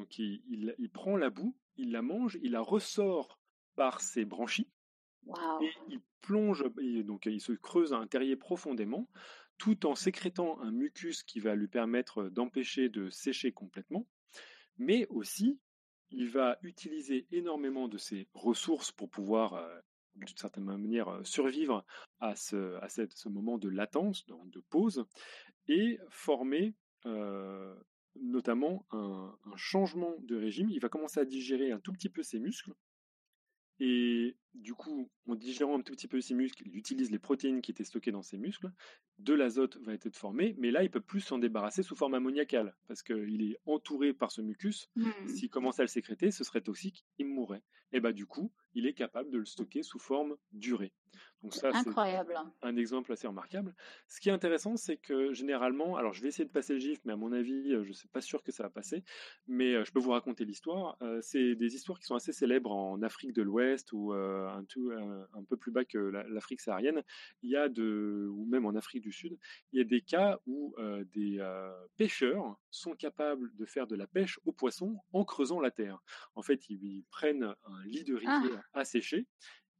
Donc, il, il, prend la boue, il la mange, il la ressort par ses branchies. Et il plonge, donc il se creuse un terrier profondément, tout en sécrétant un mucus qui va lui permettre d'empêcher de sécher complètement, mais aussi il va utiliser énormément de ses ressources pour pouvoir, euh, d'une certaine manière, euh, survivre à ce, à ce moment de latence, de, pause, et former euh, notamment un, changement de régime. Il va commencer à digérer un tout petit peu ses muscles. Et du coup, en digérant un tout petit peu ses muscles, il utilise les protéines qui étaient stockées dans ses muscles. De l'azote va être formé, mais là, il peut plus s'en débarrasser sous forme ammoniacale parce qu'il est entouré par ce mucus. Mmh. S'il commençait à le sécréter, ce serait toxique, il mourrait. Et bah du coup, il est capable de le stocker sous forme durée. Donc ça, c'est un exemple assez remarquable. Ce qui est intéressant, c'est que généralement, alors je vais essayer de passer le gif, mais à mon avis, euh, je ne suis pas sûr que ça va passer, mais euh, je peux vous raconter l'histoire. Euh, c'est des histoires qui sont assez célèbres en Afrique de l'Ouest ou un, tout, un, peu plus bas que l'Afrique saharienne. Il y a de, ou même en Afrique du Sud, il y a des cas où des pêcheurs sont capables de faire de la pêche aux poissons en creusant la terre. En fait, ils, prennent un lit de ah. rivière asséché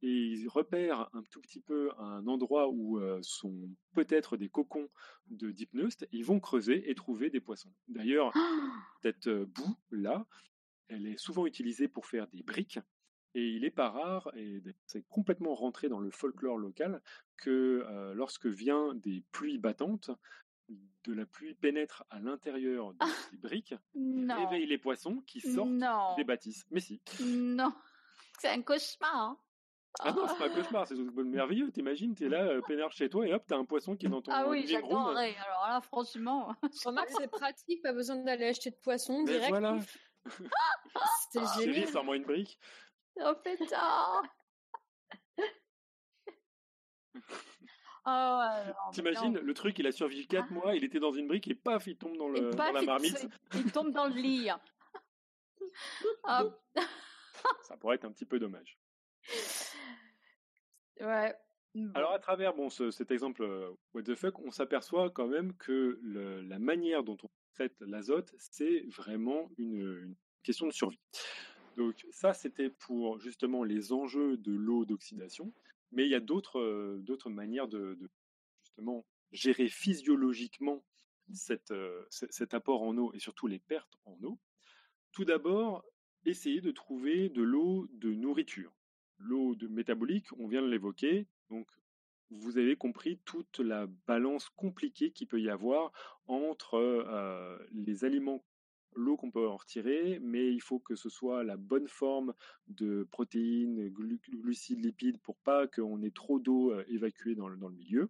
et ils repèrent un tout petit peu un endroit où sont peut-être des cocons de dipneustes, ils vont creuser et trouver des poissons. D'ailleurs, cette boue là, elle est souvent utilisée pour faire des briques. Et il n'est pas rare, et c'est complètement rentré dans le folklore local, que lorsque vient des pluies battantes, de la pluie pénètre à l'intérieur des ah, briques, réveille les poissons qui sortent des bâtisses. Mais si. Non, c'est un cauchemar. Hein. Ah non, c'est pas un cauchemar, c'est merveilleux. T'imagines, t'es là, euh, peinard chez toi, et hop, t'as un poisson qui est dans ton Ah oui, j'adorerais. Alors là, franchement. Remarque, c'est pratique, pas besoin d'aller acheter de poisson direct. Voilà. c'est génial. sors-moi une brique. Oh putain Oh, T'imagines, le truc, il a survécu 4 ah. mois, il était dans une brique et paf, il tombe dans, le, dans la marmite. Il tombe dans le lit. Oh. Ça pourrait être un petit peu dommage. Ouais. Alors à travers bon, cet exemple euh, what the fuck, on s'aperçoit quand même que la manière dont on traite l'azote, c'est vraiment une, question de survie. Donc ça, c'était pour justement les enjeux de l'eau d'oxydation, mais il y a d'autres euh, manières de, justement gérer physiologiquement euh, cet apport en eau et surtout les pertes en eau. Tout d'abord, essayer de trouver de l'eau de nourriture l'eau de métabolique, on vient de l'évoquer. Donc, vous avez compris toute la balance compliquée qu'il peut y avoir entre euh, les aliments, l'eau qu'on peut en retirer, mais il faut que ce soit la bonne forme de protéines, glucides, lipides, pour pas qu'on ait trop d'eau euh, évacuée dans le milieu.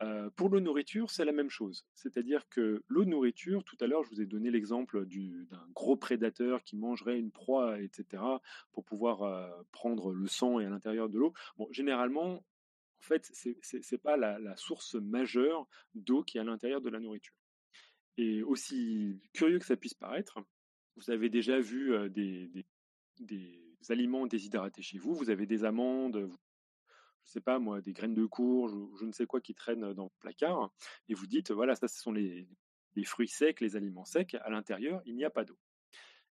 Euh, pour l'eau nourriture, c'est la même chose. C'est-à-dire que l'eau nourriture, tout à l'heure, je vous ai donné l'exemple d'un gros prédateur qui mangerait une proie, etc., pour pouvoir euh, prendre le sang et à l'intérieur de l'eau. Bon, généralement, en fait, ce n'est pas la, source majeure d'eau qui est à l'intérieur de la nourriture. Et aussi curieux que ça puisse paraître, vous avez déjà vu des, aliments déshydratés chez vous, vous avez des amandes, je sais pas moi, des graines de courge ou je ne sais quoi qui traînent dans le placard, et vous dites, voilà, ça, ce sont les, fruits secs, les aliments secs, à l'intérieur, il n'y a pas d'eau.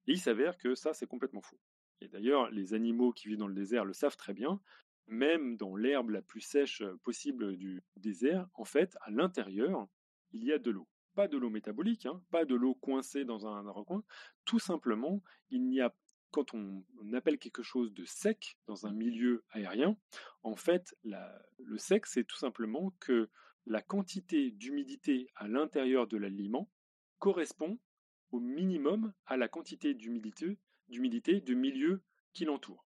Et il s'avère que ça, c'est complètement faux. Et d'ailleurs, les animaux qui vivent dans le désert le savent très bien, même dans l'herbe la plus sèche possible du désert, en fait, à l'intérieur, il y a de l'eau. Pas de l'eau métabolique, hein, pas de l'eau coincée dans un recoin, tout simplement, il n'y a quand on, appelle quelque chose de sec dans un milieu aérien, en fait, le sec, c'est tout simplement que la quantité d'humidité à l'intérieur de l'aliment correspond au minimum à la quantité d'humidité, d'humidité du milieu qui l'entoure.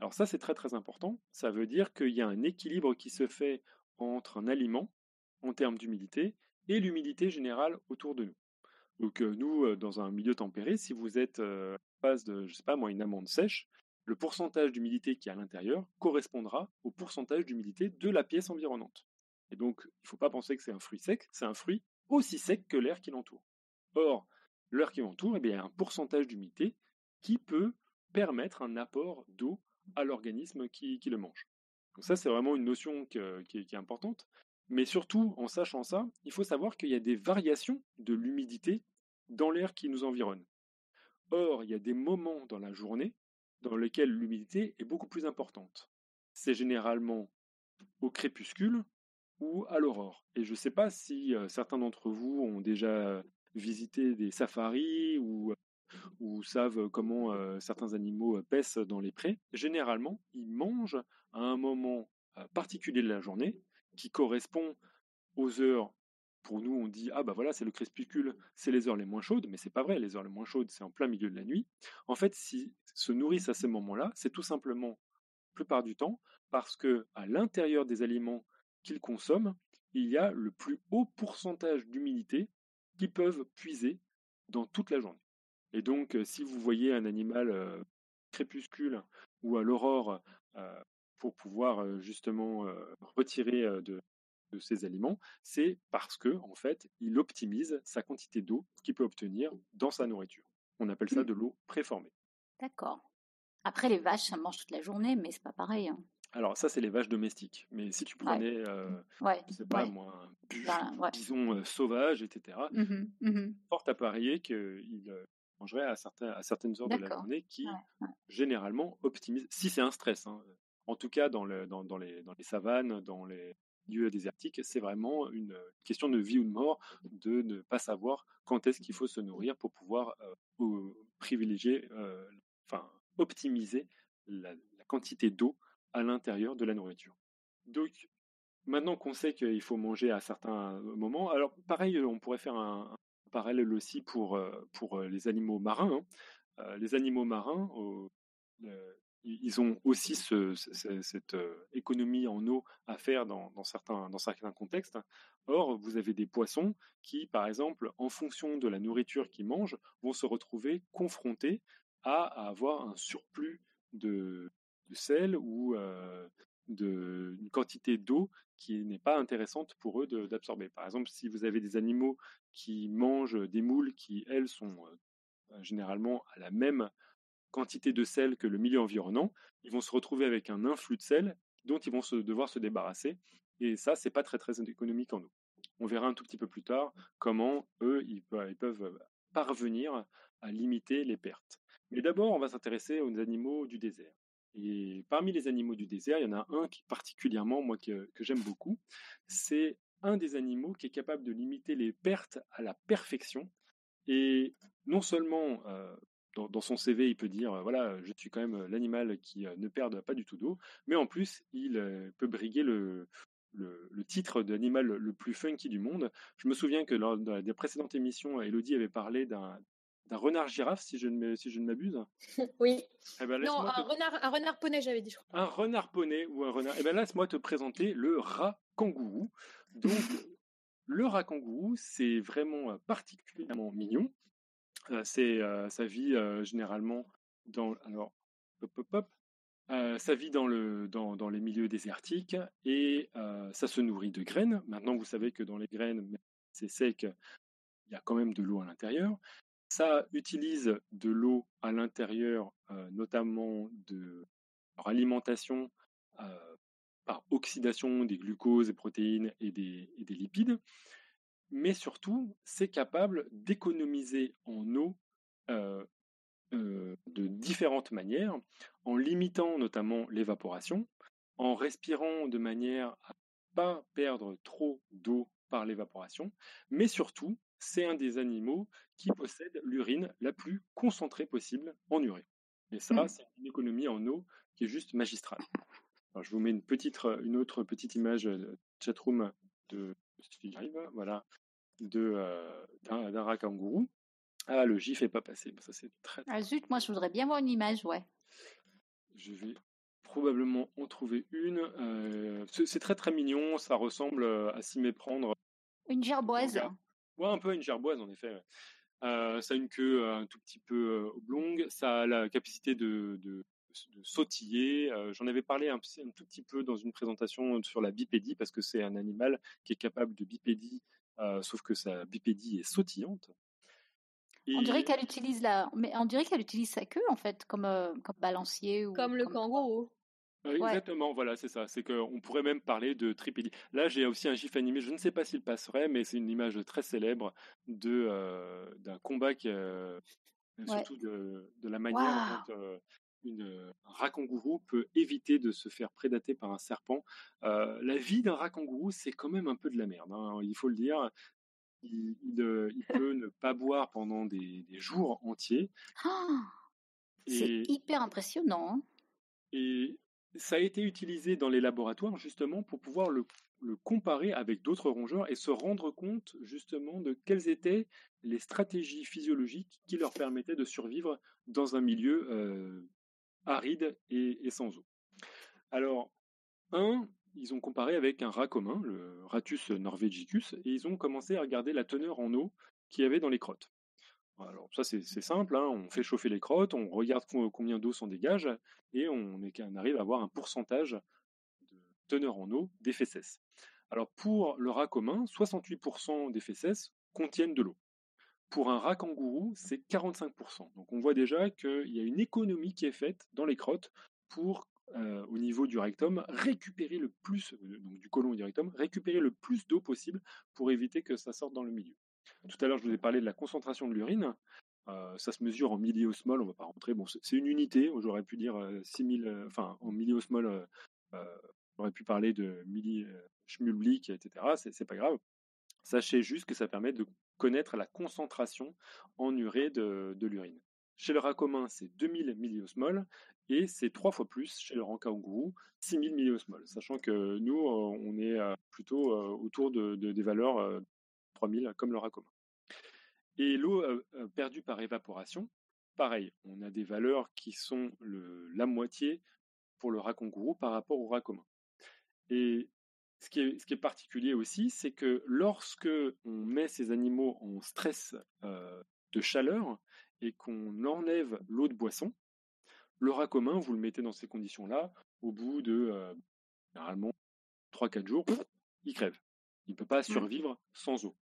Alors ça, c'est très très important. Ça veut dire qu'il y a un équilibre qui se fait entre un aliment en termes d'humidité et l'humidité générale autour de nous. Donc nous, dans un milieu tempéré, si vous êtes face de, je sais pas moi, une amande sèche, le pourcentage d'humidité qui est à l'intérieur correspondra au pourcentage d'humidité de la pièce environnante. Et donc, il ne faut pas penser que c'est un fruit sec, c'est un fruit aussi sec que l'air qui l'entoure. Or, l'air qui l'entoure, eh il y a un pourcentage d'humidité qui peut permettre un apport d'eau à l'organisme qui, le mange. Donc ça, c'est vraiment une notion qui, est, importante. Mais surtout, en sachant ça, il faut savoir qu'il y a des variations de l'humidité dans l'air qui nous environne. Or, il y a des moments dans la journée dans lesquels l'humidité est beaucoup plus importante. c'est généralement au crépuscule ou à l'aurore. Et je ne sais pas si certains d'entre vous ont déjà visité des safaris ou, ou savent comment certains animaux paissent dans les prés. Généralement, ils mangent à un moment particulier de la journée qui correspond aux heures. Pour nous, on dit ah bah voilà, c'est le crépuscule, c'est les heures les moins chaudes, mais c'est pas vrai. Les heures les moins chaudes, c'est en plein milieu de la nuit. En fait, s'ils se nourrissent à ces moments-là, c'est tout simplement, la plupart du temps, parce que à l'intérieur des aliments qu'ils consomment, il y a le plus haut pourcentage d'humidité qu'ils peuvent puiser dans toute la journée. Et donc, si vous voyez un animal crépuscule ou à l'aurore pour pouvoir justement retirer de, de ces aliments, c'est parce que en fait, il optimise sa quantité d'eau qu'il peut obtenir dans sa nourriture. On appelle ça mmh. de l'eau préformée. D'accord. Après, les vaches, ça mange toute la journée, mais c'est pas pareil. Hein. Alors ça, c'est les vaches domestiques. Mais si tu prenais, euh, pas moi, un bison euh, sauvage, etc., mmh mmh fort à parier qu'il mangerait à, certains, à certaines heures de la journée qui, généralement, optimisent, si c'est un stress, hein. En tout cas dans, le, dans, dans, les, savanes, dans les lieux désertiques, c'est vraiment une question de vie ou de mort de ne pas savoir quand est-ce qu'il faut se nourrir pour pouvoir privilégier, enfin, optimiser la quantité d'eau à l'intérieur de la nourriture. Donc, maintenant qu'on sait qu'il faut manger à certains moments, alors pareil, on pourrait faire un, parallèle aussi pour, euh, pour euh, les animaux marins. Hein. Euh, les animaux marins, ils ont aussi cette économie en eau à faire dans, certains, contextes. Or, vous avez des poissons qui, par exemple, en fonction de la nourriture qu'ils mangent, vont se retrouver confrontés à avoir un surplus de, sel ou de, une quantité d'eau qui n'est pas intéressante pour eux d'absorber. Par exemple, si vous avez des animaux qui mangent des moules qui, elles, sont généralement à la même quantité de sel que le milieu environnant, ils vont se retrouver avec un influx de sel dont ils vont devoir se débarrasser. Et ça, c'est pas très très économique en eau. On verra un tout petit peu plus tard comment eux, ils peuvent parvenir à limiter les pertes. Mais d'abord, on va s'intéresser aux animaux du désert. Et parmi les animaux du désert, il y en a un qui particulièrement, moi, que, j'aime beaucoup. C'est un des animaux qui est capable de limiter les pertes à la perfection. Et non seulement euh, dans, son CV, il peut dire, euh, voilà, je suis quand même l'animal qui euh, ne perd pas du tout d'eau, mais en plus, il peut briguer le, le, titre d'animal le plus funky du monde. Je me souviens que lors des précédentes émissions, Elodie avait parlé d'un renard girafe, si je ne, si je ne m'abuse. oui. Eh ben, non, un, renard, un renard poney, j'avais dit. Je crois. Un renard poney ou un renard. Eh bien, laisse-moi te présenter le rat kangourou. Donc, le rat kangourou, c'est vraiment euh, particulièrement mignon. Euh, c'est euh, sa vie généralement dans. Alors, hop, hop, hop. ça vit dans, dans, les milieux désertiques et ça se nourrit de graines. Maintenant, vous savez que dans les graines, c'est sec, il y a quand même de l'eau à l'intérieur. Ça utilise de l'eau à l'intérieur, notamment de leur alimentation par oxydation des glucoses, des protéines et des, lipides. Mais surtout, c'est capable d'économiser en eau de différentes manières, en limitant notamment l'évaporation, en respirant de manière à ne pas perdre trop d'eau par l'évaporation, mais surtout c'est un des animaux qui possède l'urine la plus concentrée possible en urée. Et ça, mmh. c'est une économie en eau qui est juste magistrale. je vous mets une, petite, une autre petite image chatroom de voilà, de euh, d'un rat kangourou. Ah, le gif n'est pas passé. Ça, c'est très, Ah zut, moi, je voudrais bien voir une image, ouais. Je vais probablement en trouver une. Euh, c'est très très mignon. Ça ressemble à s'y méprendre. Une gerboise. Ouais, un peu une gerboise, en effet. Euh, ça a une queue euh, un tout petit peu euh, oblongue. Ça a la capacité de, de, sautiller. J'en avais parlé un, un, tout petit peu dans une présentation sur la bipédie, parce que c'est un animal qui est capable de bipédie, sauf que sa bipédie est sautillante. On dirait qu'elle utilise la, mais on dirait qu'elle utilise sa queue en fait comme comme balancier ou comme le kangourou. Exactement, voilà, c'est ça. C'est qu'on pourrait même parler de tripédie. Là, j'ai aussi un gif animé. Je ne sais pas s'il passerait, mais c'est une image très célèbre de d'un combat qui, surtout de, de, la manière dont une, un rat kangourou peut éviter de se faire prédater par un serpent. la vie d'un rat kangourou, c'est quand même un peu de la merde, hein, il faut le dire. Il, peut ne pas boire pendant des, jours entiers. Ah, c'est hyper impressionnant. Hein. Et ça a été utilisé dans les laboratoires justement pour pouvoir le, comparer avec d'autres rongeurs et se rendre compte justement de quelles étaient les stratégies physiologiques qui leur permettaient de survivre dans un milieu euh, aride et, sans eau. Alors, un, ils ont comparé avec un rat commun, le Ratus norvegicus, et ils ont commencé à regarder la teneur en eau qu'il y avait dans les crottes. Alors ça c'est simple, hein, on fait chauffer les crottes, on regarde combien d'eau s'en dégage et on, arrive à avoir un pourcentage de teneur en eau des fesses. Alors pour le rat commun, 68% des fesses contiennent de l'eau. Pour un rat kangourou, c'est 45%. Donc on voit déjà qu'il y a une économie qui est faite dans les crottes pour, euh, au niveau du rectum, récupérer le plus, euh, donc du côlon et du rectum, récupérer le plus d'eau possible pour éviter que ça sorte dans le milieu. Tout à l'heure, je vous ai parlé de la concentration de l'urine. Euh, ça se mesure en milliosmol, on ne va pas rentrer. Bon, c'est une unité, j'aurais pu dire 6000, euh, enfin en milliosmol, j'aurais pu parler de milli etc. C'est pas grave. Sachez juste que ça permet de connaître la concentration en urée de, l'urine. Chez le rat commun, c'est 2000 milliosmol et c'est trois fois plus chez le rat kangourou, 6000 milliosmol. Sachant que nous, on est plutôt autour de, des valeurs 3000 comme le rat commun. Et l'eau perdue par évaporation, pareil, on a des valeurs qui sont la moitié pour le rat kangourou par rapport au rat commun. Ce qui est, ce qui est particulier aussi, c'est que lorsque on met ces animaux en stress de chaleur et qu'on enlève l'eau de boisson, le rat commun, vous le mettez dans ces conditions-là, au bout de généralement 3-4 jours, il crève. Il ne peut pas mmh. survivre sans eau.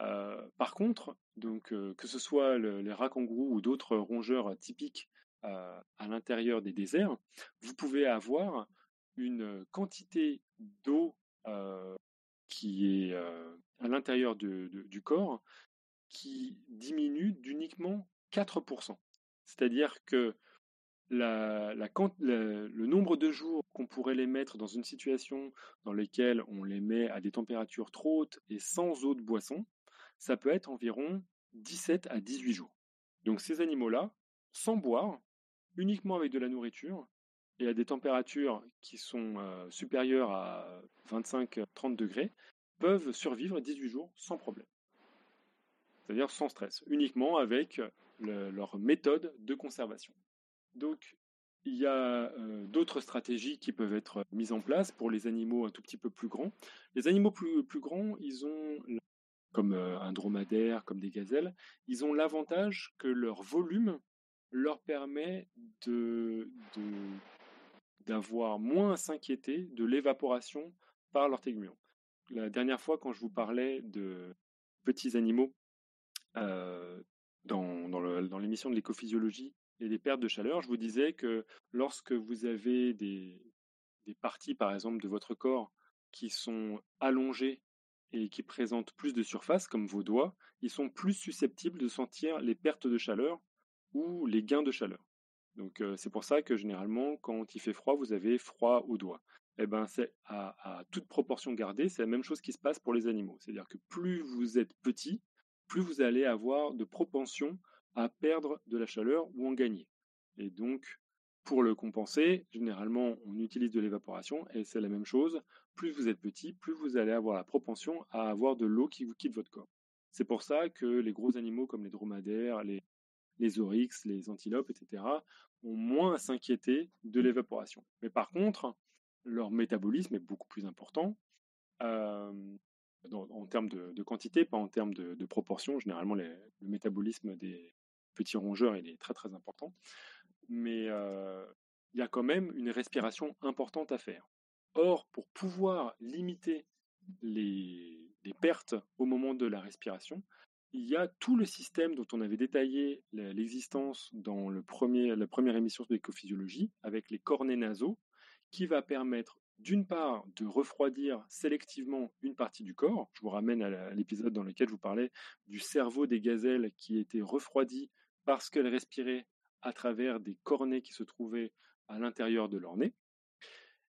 Euh, par contre, donc, euh, que ce soit les rats kangourous ou d'autres rongeurs typiques euh, à l'intérieur des déserts, vous pouvez avoir une quantité d'eau qui est à l'intérieur du corps qui diminue d'uniquement 4%. C'est-à-dire que le nombre de jours qu'on pourrait les mettre dans une situation dans laquelle on les met à des températures trop hautes et sans eau de boisson, ça peut être environ 17 à 18 jours. Donc ces animaux-là, sans boire, uniquement avec de la nourriture, et à des températures qui sont supérieures à 25-30 degrés, peuvent survivre 18 jours sans problème. C'est-à-dire sans stress, uniquement avec leur méthode de conservation. Donc, il y a d'autres stratégies qui peuvent être mises en place pour les animaux un tout petit peu plus grands. Les animaux plus, grands, ils ont, comme un dromadaire, comme des gazelles, ils ont l'avantage que leur volume leur permet de, d'avoir moins à s'inquiéter de l'évaporation par leur. La dernière fois, quand je vous parlais de petits animaux euh, dans, dans l'émission de l'écophysiologie, et des pertes de chaleur, je vous disais que lorsque vous avez des, parties, par exemple, de votre corps qui sont allongées et qui présentent plus de surface, comme vos doigts, ils sont plus susceptibles de sentir les pertes de chaleur ou les gains de chaleur. Donc c'est pour ça que généralement, quand il fait froid, vous avez froid aux doigts. Eh ben, c'est à, à, toute proportion gardée, c'est la même chose qui se passe pour les animaux. C'est-à-dire que plus vous êtes petit, plus vous allez avoir de propension à perdre de la chaleur ou en gagner. Et donc, pour le compenser, généralement, on utilise de l'évaporation et c'est la même chose. Plus vous êtes petit, plus vous allez avoir la propension à avoir de l'eau qui vous quitte votre corps. C'est pour ça que les gros animaux comme les dromadaires, les, les oryx, les antilopes, etc., ont moins à s'inquiéter de l'évaporation. Mais par contre, leur métabolisme est beaucoup plus important. Euh, en termes de, quantité, pas en termes de, proportion. Généralement, le métabolisme des, petit rongeur, il est très très important. Mais euh, il y a quand même une respiration importante à faire. Or, pour pouvoir limiter les, pertes au moment de la respiration, il y a tout le système dont on avait détaillé l'existence dans la première émission de l'écophysiologie, avec les cornets nasaux, qui va permettre d'une part de refroidir sélectivement une partie du corps. Je vous ramène à l'épisode dans lequel je vous parlais du cerveau des gazelles qui était refroidi parce qu'elle respirait à travers des cornets qui se trouvaient à l'intérieur de leur nez.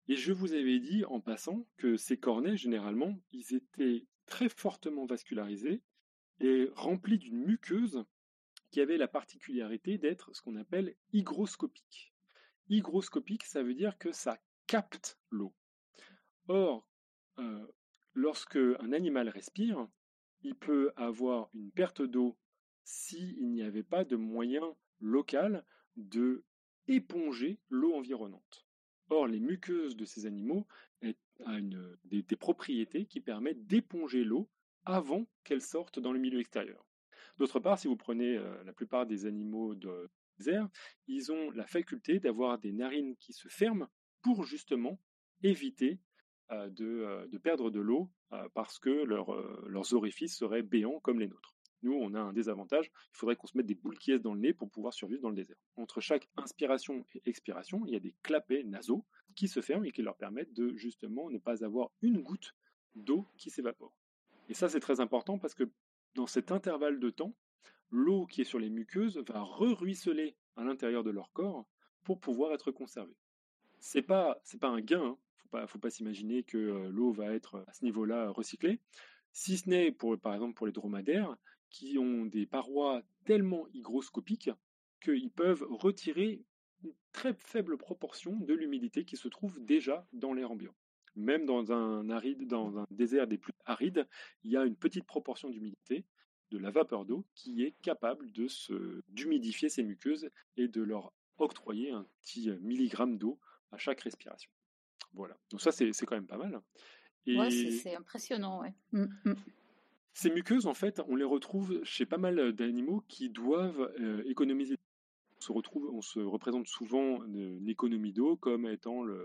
Et je vous avais dit en passant que ces cornets, généralement, ils étaient très fortement vascularisés et remplis d'une muqueuse qui avait la particularité d'être ce qu'on appelle hygroscopique. Hygroscopique, ça veut dire que ça capte l'eau. Or, euh, lorsque un animal respire, il peut avoir une perte d'eau s'il n'y avait pas de moyen local de éponger l'eau environnante. Or, les muqueuses de ces animaux ont des, propriétés qui permettent d'éponger l'eau avant qu'elle sorte dans le milieu extérieur. D'autre part, si vous prenez euh, la plupart des animaux de désert, ils ont la faculté d'avoir des narines qui se ferment pour justement éviter euh, euh, de, perdre de l'eau parce que leurs orifices seraient béants comme les nôtres. Nous, on a un désavantage. Il faudrait qu'on se mette des boules qui dans le nez pour pouvoir survivre dans le désert. Entre chaque inspiration et expiration, il y a des clapets nasaux qui se ferment et qui leur permettent de justement ne pas avoir une goutte d'eau qui s'évapore. Et ça, c'est très important parce que dans cet intervalle de temps, l'eau qui est sur les muqueuses va re-ruisseler à l'intérieur de leur corps pour pouvoir être conservée. C'est pas pas un gain. Hein. Faut pas faut pas s'imaginer que euh, l'eau va être à ce niveau-là recyclée. Si ce n'est pour par exemple pour les dromadaires, qui ont des parois tellement hygroscopiques qu'ils peuvent retirer une très faible proportion de l'humidité qui se trouve déjà dans l'air ambiant. Même dans un, aride, dans un désert des plus arides, il y a une petite proportion d'humidité, de la vapeur d'eau, qui est capable de d'humidifier ces muqueuses et de leur octroyer un petit milligramme d'eau à chaque respiration. Voilà. Donc ça, c'est quand même pas mal. Et... c'est impressionnant, ouais. Mmh, mmh. Ces muqueuses, en fait, on les retrouve chez pas mal d'animaux qui doivent euh, économiser. On se, retrouve, on se représente souvent une économie d'eau comme étant la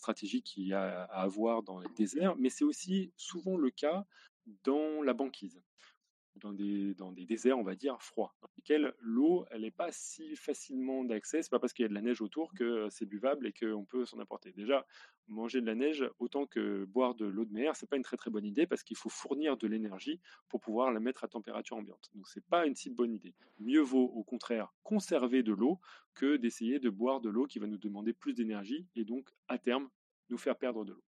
stratégie qu'il y a à avoir dans les déserts, mais c'est aussi souvent le cas dans la banquise dans des, déserts, on va dire, froids, dans lesquels l'eau, elle n'est pas si facilement d'accès. C'est pas parce qu'il y a de la neige autour que c'est buvable et qu'on peut s'en apporter. Déjà, manger de la neige autant que boire de l'eau de mer, c'est pas une très très bonne idée parce qu'il faut fournir de l'énergie pour pouvoir la mettre à température ambiante. Donc c'est pas une si bonne idée. Mieux vaut au contraire conserver de l'eau que d'essayer de boire de l'eau qui va nous demander plus d'énergie et donc à terme nous faire perdre de l'eau.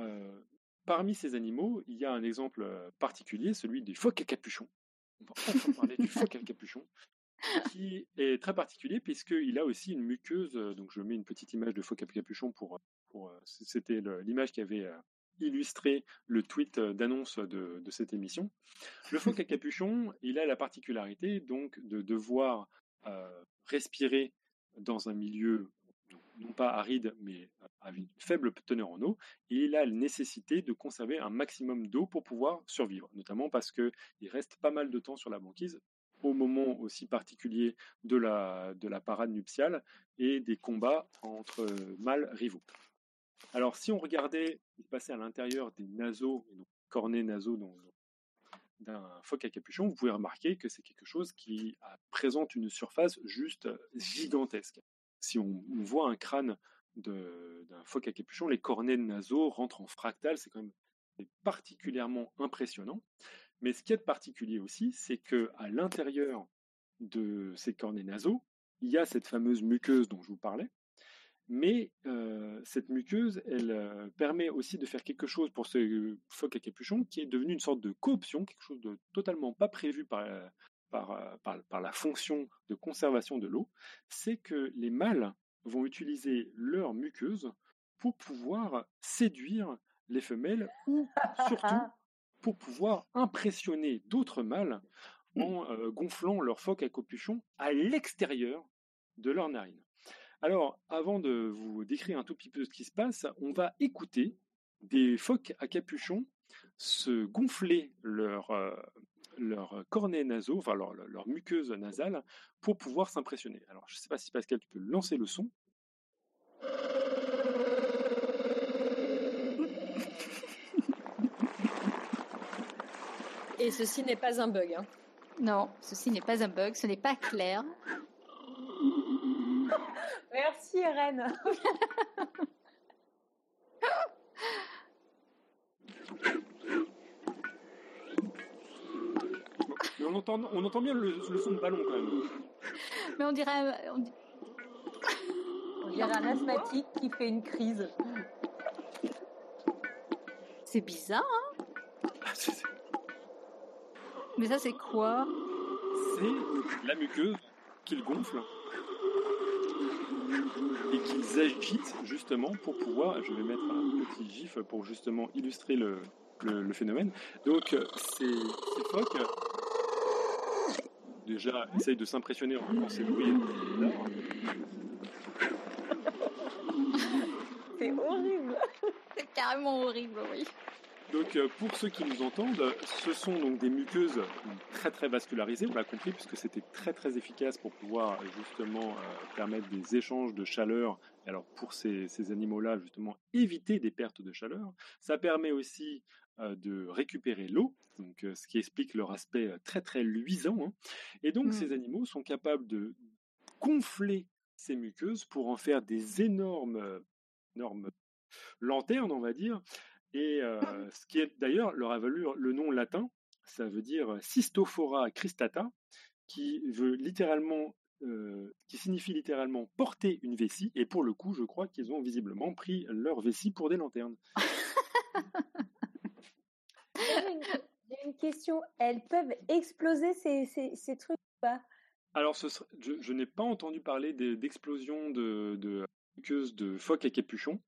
Euh, Parmi ces animaux, il y a un exemple euh, particulier, celui du phoque à capuchon. On va parler du phoque à capuchon, qui est très particulier puisqu'il a aussi une muqueuse. Euh, donc je mets une petite image de phoque à capuchon pour, pour euh, c'était l'image qui avait illustré le tweet d'annonce de, cette émission. Le phoque à capuchon, il a la particularité donc de devoir respirer dans un milieu non pas aride, mais avec une faible teneur en eau, il a la nécessité de conserver un maximum d'eau pour pouvoir survivre, notamment parce qu'il reste pas mal de temps sur la banquise au moment aussi particulier de la, de la parade nuptiale et des combats entre mâles rivaux. Alors si on regardait ce qui passait à l'intérieur des naseaux, cornets nasaux d'un phoque à capuchon, vous pouvez remarquer que c'est quelque chose qui présente une surface juste gigantesque si on, voit un crâne d'un phoque à capuchon, les cornets nasaux rentrent en fractal, c'est quand même particulièrement impressionnant. Mais ce qui est de particulier aussi, c'est que à l'intérieur de ces cornets nasaux, il y a cette fameuse muqueuse dont je vous parlais. Mais euh, cette muqueuse, elle euh, permet aussi de faire quelque chose pour ce phoque à capuchon qui est devenu une sorte de cooption, quelque chose de totalement pas prévu par, euh, par, la fonction de conservation de l'eau, c'est que les mâles vont utiliser leur muqueuse pour pouvoir séduire les femelles ou surtout pour pouvoir impressionner d'autres mâles en euh, gonflant leur phoque à capuchon à l'extérieur de leur narine. Alors, avant de vous décrire un tout petit peu ce qui se passe, on va écouter des phoques à capuchon se gonfler leur, euh, leurs cornets nasaux, enfin leur, leur, muqueuse nasale, pour pouvoir s'impressionner. Alors, je ne sais pas si Pascal, tu peux lancer le son. Et ceci n'est pas un bug. Hein. Non, ceci n'est pas un bug, ce n'est pas clair. Merci, Irène. on entend, on entend bien le, son de ballon quand même. Mais on dirait, on, dirait un asthmatique qui fait une crise. C'est bizarre, hein Mais ça, c'est quoi? C'est la muqueuse qu'ils gonflent et qu'ils agitent justement pour pouvoir. Je vais mettre un petit gif pour justement illustrer le, le, phénomène. Donc, ces, ces, phoques, déjà, essayent de s'impressionner en faisant ces bruits. C'est horrible. C'est carrément horrible, oui. Donc, euh, pour ceux qui nous entendent, ce sont donc des muqueuses très très vascularisées, on l'a compris, puisque c'était très très efficace pour pouvoir justement euh, permettre des échanges de chaleur. Alors, pour ces, ces animaux-là, justement, éviter des pertes de chaleur. Ça permet aussi de récupérer l'eau, donc ce qui explique leur aspect très très luisant. Hein. Et donc, mmh. ces animaux sont capables de gonfler ces muqueuses pour en faire des énormes, énormes lanternes, on va dire, et ce qui est d'ailleurs leur a valu le nom latin, ça veut dire Cystophora cristata, qui veut littéralement, qui signifie littéralement porter une vessie. Et pour le coup, je crois qu'ils ont visiblement pris leur vessie pour des lanternes. J'ai une question. Elles peuvent exploser ces, ces, trucs ou pas? Alors, je, n'ai pas entendu parler d'explosion de, de, de, de phoques à capuchon,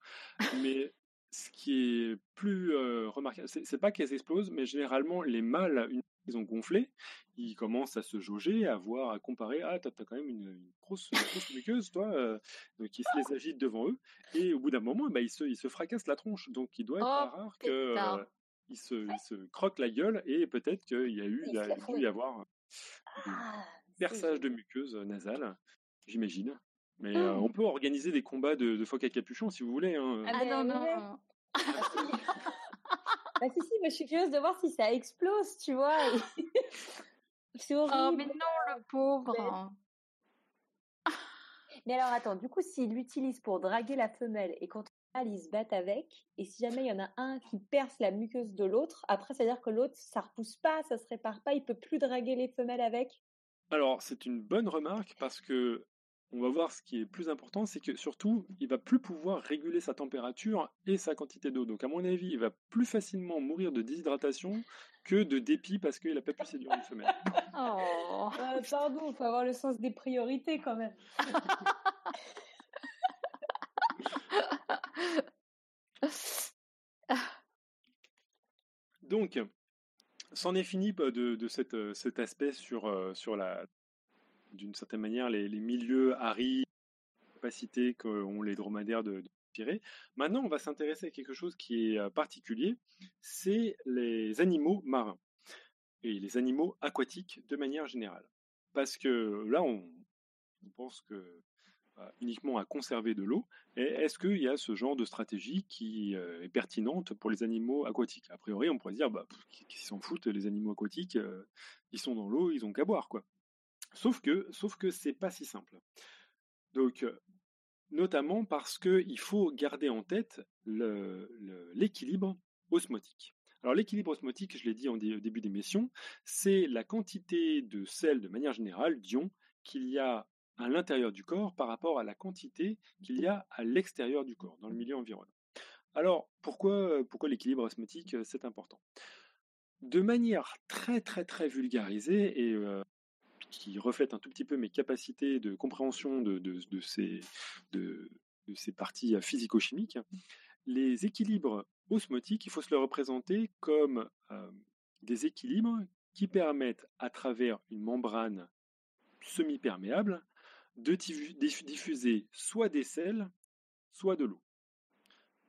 mais ce qui est plus remarquable, c'est pas qu'elles explosent, mais généralement, les mâles, une fois qu'ils ont gonflé, ils commencent à se jauger, à voir, à comparer. Ah, t'as as quand même une, grosse, muqueuse, toi. donc, ils se les agitent devant eux. Et au bout d'un moment, bah, ils, se, ils se fracassent la tronche. Donc, il doit être oh, rare qu'ils se, se croquent la gueule. Et peut-être qu'il y a eu, il a dû y avoir un ah, perçage de muqueuse nasale, j'imagine. Mais euh, on mmh. peut organiser des combats de, de phoques à capuchon si vous voulez. Hein. Ah, non, non. Ah, bah si, si, mais je suis curieuse de voir si ça explose, tu vois. C'est horrible. Oh, mais non, le pauvre. Mais alors, attends, du coup, s'il l'utilise pour draguer la femelle et quand ils se battent avec, et si jamais il y en a un qui perce la muqueuse de l'autre, après, c'est-à-dire que l'autre, ça repousse pas, ça se répare pas, il peut plus draguer les femelles avec Alors, c'est une bonne remarque parce que on va voir ce qui est plus important, c'est que surtout, il va plus pouvoir réguler sa température et sa quantité d'eau. Donc, à mon avis, il va plus facilement mourir de déshydratation que de dépit parce qu'il n'a pas pu séduire une femelle. Oh, euh, pardon, il faut avoir le sens des priorités quand même. Donc, c'en est fini de, de cet aspect sur, euh, sur la, d'une certaine manière les, milieux arides, capacités qu'ont les dromadaires de, de Maintenant, on va s'intéresser à quelque chose qui est euh, particulier, c'est les animaux marins et les animaux aquatiques de manière générale. Parce que là, on, pense que bah, uniquement à conserver de l'eau. Est-ce qu'il y a ce genre de stratégie qui euh, est pertinente pour les animaux aquatiques? A priori, on pourrait dire, bah, qu'ils s'en foutent, les animaux aquatiques, euh, ils sont dans l'eau, ils ont qu'à boire, quoi. Sauf que, sauf que c'est pas si simple. Donc, notamment parce qu'il faut garder en tête l'équilibre osmotique. Alors l'équilibre osmotique, je l'ai dit au début d'émission, c'est la quantité de sel de manière générale, d'ions, qu'il y a à l'intérieur du corps par rapport à la quantité qu'il y a à l'extérieur du corps, dans le milieu environnant. Alors pourquoi, pourquoi l'équilibre osmotique, c'est important? De manière très très très vulgarisée, et qui reflète un tout petit peu mes capacités de compréhension de, de, ces, de, ces parties euh, physico-chimiques, les équilibres osmotiques, il faut se les représenter comme euh, des équilibres qui permettent, à travers une membrane semi-perméable, de diffuser soit des sels, soit de l'eau.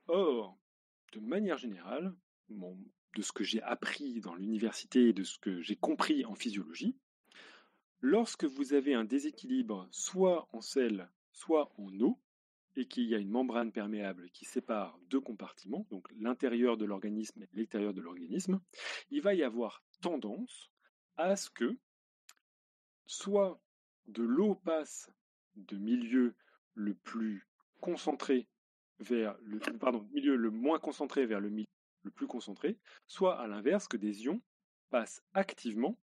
Or, de manière générale, de ce que j'ai appris dans l'université et de ce que j'ai compris en physiologie, Lorsque vous avez un déséquilibre soit en sel, soit en eau, et qu'il y a une membrane perméable qui sépare deux compartiments, donc l'intérieur de l'organisme et l'extérieur de l'organisme, il va y avoir tendance à ce que soit de l'eau passe de milieu le plus concentré vers le pardon, milieu le moins concentré vers le milieu le plus concentré, soit à l'inverse que des ions passent activement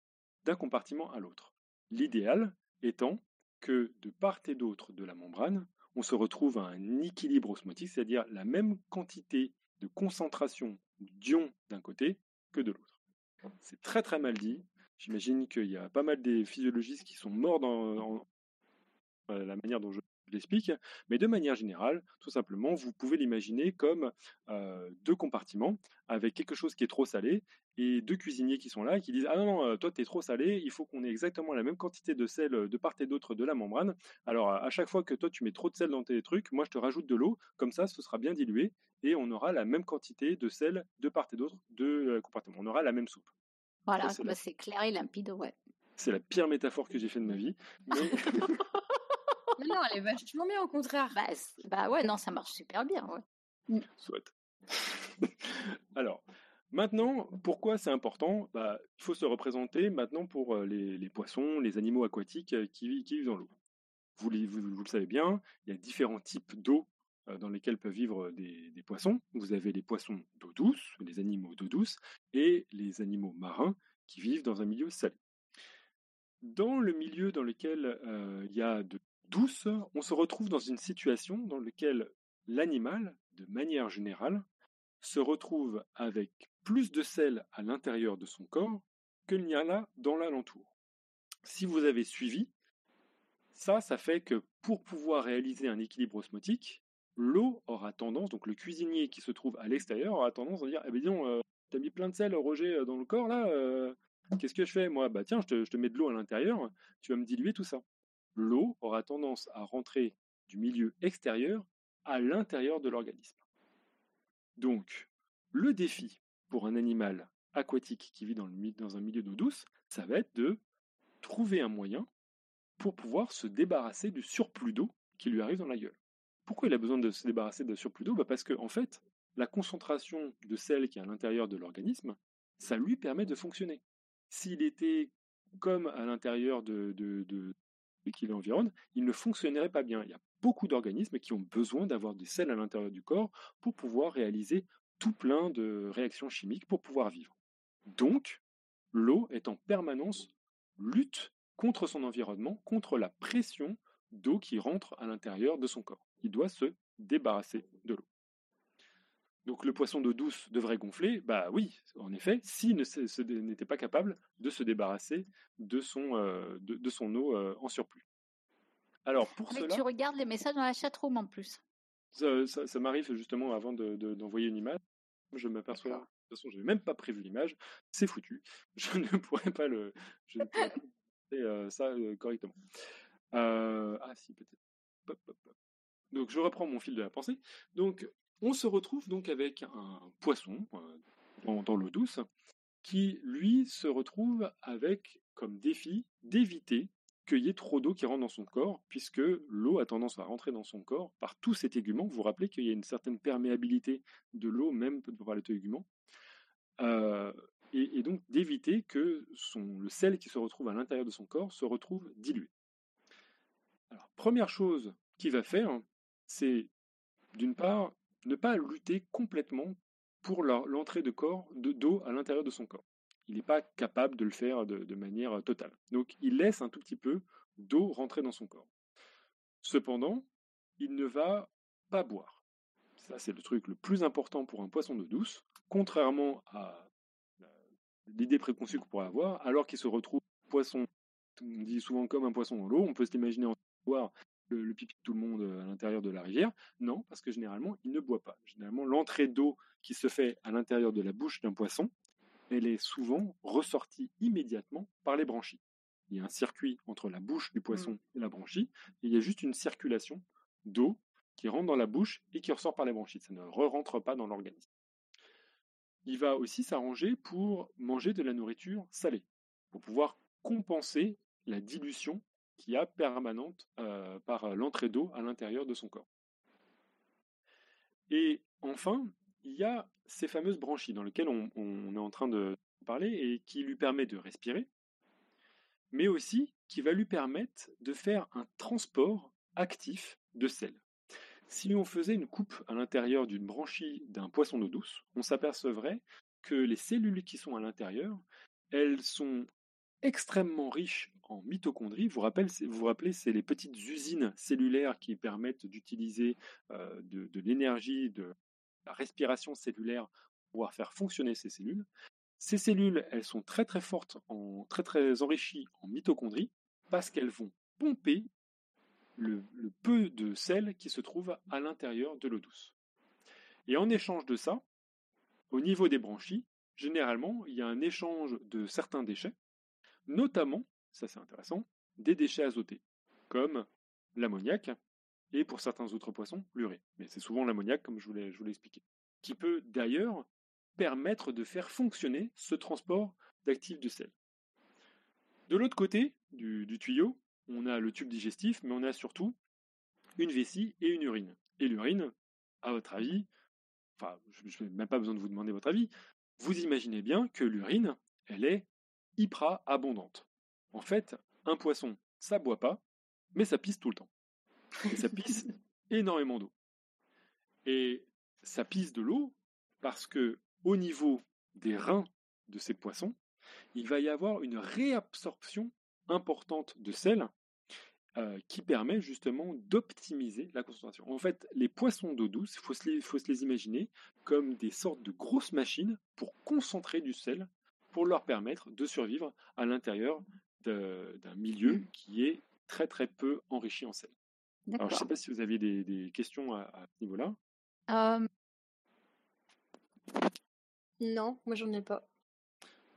d'un compartiment à l'autre. L'idéal étant que de part et d'autre de la membrane, on se retrouve à un équilibre osmotique, c'est-à-dire la même quantité de concentration d'ions d'un côté que de l'autre. C'est très très mal dit. J'imagine qu'il y a pas mal des physiologistes qui sont morts dans, la manière dont je l'explique, mais de manière générale, tout simplement, vous pouvez l'imaginer comme euh, deux compartiments avec quelque chose qui est trop salé et deux cuisiniers qui sont là et qui disent Ah non, non, toi, tu es trop salé, il faut qu'on ait exactement la même quantité de sel de part et d'autre de la membrane. Alors, à chaque fois que toi, tu mets trop de sel dans tes trucs, moi, je te rajoute de l'eau, comme ça, ce sera bien dilué et on aura la même quantité de sel de part et d'autre de compartiment. On aura la même soupe. Voilà, bah, c'est clair et limpide, ouais. C'est la pire métaphore que j'ai fait de ma vie. Mais... non, elle est vachement bien au contraire. Bah, bah, ouais, non, ça marche super bien. Ouais. Mm. Soit. Alors, maintenant, pourquoi c'est important? Bah, Il faut se représenter maintenant pour euh, les, poissons, les animaux aquatiques euh, qui, vivent dans l'eau. Vous, vous, le savez bien, il y a différents types d'eau euh, dans lesquels peuvent vivre des, des, poissons. Vous avez les poissons d'eau douce, les animaux d'eau douce, et les animaux marins qui vivent dans un milieu salé. Dans le milieu dans lequel il y a de douce, on se retrouve dans une situation dans laquelle l'animal, de manière générale, se retrouve avec plus de sel à l'intérieur de son corps qu'il n'y a dans l'alentour. Si vous avez suivi, ça, ça fait que pour pouvoir réaliser un équilibre osmotique, l'eau aura tendance, donc le cuisinier qui se trouve à l'extérieur aura tendance à dire Eh bien, disons, euh, t'as mis plein de sel, Roger, dans le corps, là, euh, qu'est-ce que je fais Moi, bah tiens, je te mets de l'eau à l'intérieur, tu vas me diluer tout ça l'eau aura tendance à rentrer du milieu extérieur à l'intérieur de l'organisme. Donc, le défi pour un animal aquatique qui vit dans, un milieu d'eau douce, ça va être de trouver un moyen pour pouvoir se débarrasser du surplus d'eau qui lui arrive dans la gueule. Pourquoi il a besoin de se débarrasser de surplus d'eau? Bah, Parce que, en fait, la concentration de sel qui est à l'intérieur de l'organisme, ça lui permet de fonctionner. S'il était comme à l'intérieur de, qui l'environne, il ne fonctionnerait pas bien. Il y a beaucoup d'organismes qui ont besoin d'avoir des sels à l'intérieur du corps pour pouvoir réaliser tout plein de réactions chimiques pour pouvoir vivre. Donc, l'eau est en permanence lutte contre son environnement, contre la pression d'eau qui rentre à l'intérieur de son corps. Il doit se débarrasser de l'eau. Donc le poisson d'eau douce devrait gonfler Bah oui, en effet, s'il n'était pas capable de se débarrasser de son, euh, de, son eau euh, en surplus. Alors pour Mais tu regardes les messages dans la chatroom en plus. Ça, m'arrive justement avant d'envoyer une image. Je m'aperçois. De toute façon, je n'ai même pas prévu l'image. C'est foutu. Je ne pourrais pas le. Je ne pourrais pas euh, ça correctement. ah si, peut-être. Donc je reprends mon fil de la pensée. Donc on se retrouve donc avec un poisson euh, dans, l'eau douce qui, lui, se retrouve avec comme défi d'éviter qu'il y ait trop d'eau qui rentre dans son corps, puisque l'eau a tendance à rentrer dans son corps par tous ces téguments. Vous vous rappelez qu'il y a une certaine perméabilité de l'eau, même par les téguments. Euh, et, donc d'éviter que le sel qui se retrouve à l'intérieur de son corps se retrouve dilué. Alors, première chose qu'il va faire, c'est d'une part ne pas lutter complètement pour l'entrée de corps d'eau à l'intérieur de son corps. Il n'est pas capable de le faire de, manière euh, totale. Donc il laisse un tout petit peu d'eau rentrer dans son corps. Cependant, il ne va pas boire. Ça, c'est le truc le plus important pour un poisson d'eau douce, contrairement à l'idée préconçue qu'on pourrait avoir, alors qu'il se retrouve poisson, on dit souvent comme un poisson dans l'eau, on peut s'imaginer en boire le, pipi de tout le monde euh, à l'intérieur de la rivière Non, parce que généralement, il ne boit pas. Généralement, l'entrée d'eau qui se fait à l'intérieur de la bouche d'un poisson, elle est souvent ressortie immédiatement par les branchies. Il y a un circuit entre la bouche du poisson mmh. et la branchie, et il y a juste une circulation d'eau qui rentre dans la bouche et qui ressort par les branchies. Ça ne re-rentre pas dans l'organisme. Il va aussi s'arranger pour manger de la nourriture salée, pour pouvoir compenser la dilution qui a permanente euh, par l'entrée d'eau à l'intérieur de son corps. Et enfin, il y a ces fameuses branchies dans lesquelles on, est en train de parler et qui lui permet de respirer, mais aussi qui va lui permettre de faire un transport actif de sel. Si on faisait une coupe à l'intérieur d'une branchie d'un poisson d'eau douce, on s'apercevrait que les cellules qui sont à l'intérieur, elles sont extrêmement riches en mitochondries. Vous, vous rappelez, c'est les petites usines cellulaires qui permettent d'utiliser euh, de, de l'énergie, de la respiration cellulaire pour pouvoir faire fonctionner ces cellules. Ces cellules, elles sont très très fortes, en, très très enrichies en mitochondries parce qu'elles vont pomper le, peu de sel qui se trouve à l'intérieur de l'eau douce. Et en échange de ça, au niveau des branchies, généralement, il y a un échange de certains déchets, notamment, ça c'est intéressant, des déchets azotés, comme l'ammoniac et pour certains autres poissons, l'urée. Mais c'est souvent l'ammoniac, comme je vous l'ai expliqué, qui peut d'ailleurs permettre de faire fonctionner ce transport d'actifs de sel. De l'autre côté du, tuyau, on a le tube digestif, mais on a surtout une vessie et une urine. Et l'urine, à votre avis, enfin, je n'ai même pas besoin de vous demander votre avis, vous imaginez bien que l'urine, elle est hyper abondante. En fait, un poisson, ça boit pas, mais ça pisse tout le temps. Et ça pisse énormément d'eau. Et ça pisse de l'eau parce que au niveau des reins de ces poissons, il va y avoir une réabsorption importante de sel euh, qui permet justement d'optimiser la concentration. En fait, les poissons d'eau douce, il faut, faut, se les imaginer comme des sortes de grosses machines pour concentrer du sel, pour leur permettre de survivre à l'intérieur d'un milieu mmh. qui est très très peu enrichi en sel. Alors, je ne sais pas si vous aviez des, questions à, ce niveau-là. Non, moi j'en ai pas.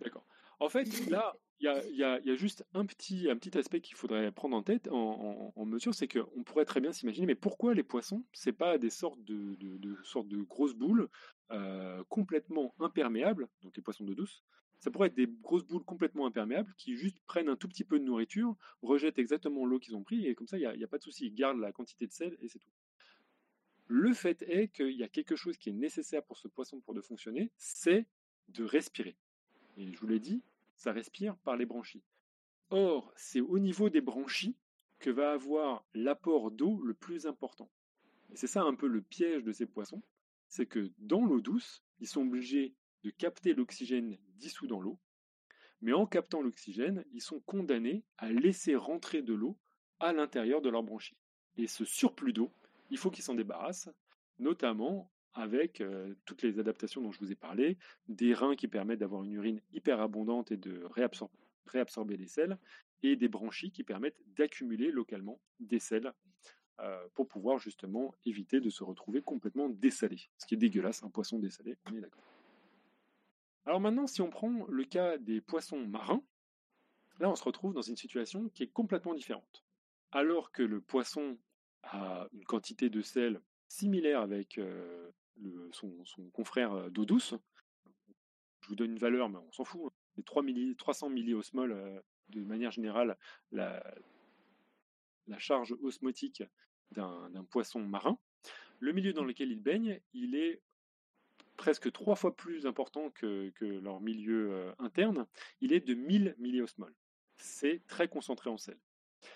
D'accord. En fait, là, il y a, juste un petit, un petit aspect qu'il faudrait prendre en tête, en, mesure, c'est qu'on pourrait très bien s'imaginer, mais pourquoi les poissons, c'est pas des sortes de, sortes de grosses boules euh, complètement imperméables, donc les poissons d'eau douce, ça pourrait être des grosses boules complètement imperméables qui juste prennent un tout petit peu de nourriture, rejettent exactement l'eau qu'ils ont pris, et comme ça, il n'y a, pas de souci, ils gardent la quantité de sel et c'est tout. Le fait est qu'il y a quelque chose qui est nécessaire pour ce poisson pour de fonctionner, c'est de respirer. Et je vous l'ai dit, ça respire par les branchies. Or, c'est au niveau des branchies que va avoir l'apport d'eau le plus important. Et c'est ça un peu le piège de ces poissons, c'est que dans l'eau douce, ils sont obligés de capter l'oxygène dissous dans l'eau, mais en captant l'oxygène, ils sont condamnés à laisser rentrer de l'eau à l'intérieur de leurs branchies. Et ce surplus d'eau, il faut qu'ils s'en débarrassent, notamment avec euh, toutes les adaptations dont je vous ai parlé, des reins qui permettent d'avoir une urine hyper abondante et de réabsorber les sels, et des branchies qui permettent d'accumuler localement des sels euh, pour pouvoir justement éviter de se retrouver complètement dessalé. Ce qui est dégueulasse, un poisson dessalé, on est d'accord. Alors maintenant, si on prend le cas des poissons marins, là on se retrouve dans une situation qui est complètement différente. Alors que le poisson a une quantité de sel similaire avec euh, son, confrère euh, d'eau douce. Je vous donne une valeur, mais on s'en fout. Hein. Les 3 300 milliosmoles, euh, de manière générale, la, charge osmotique d'un poisson marin. Le milieu dans lequel il baigne, il est presque trois fois plus important que, leur milieu interne. Il est de 1000 milliosmoles. C'est très concentré en sel.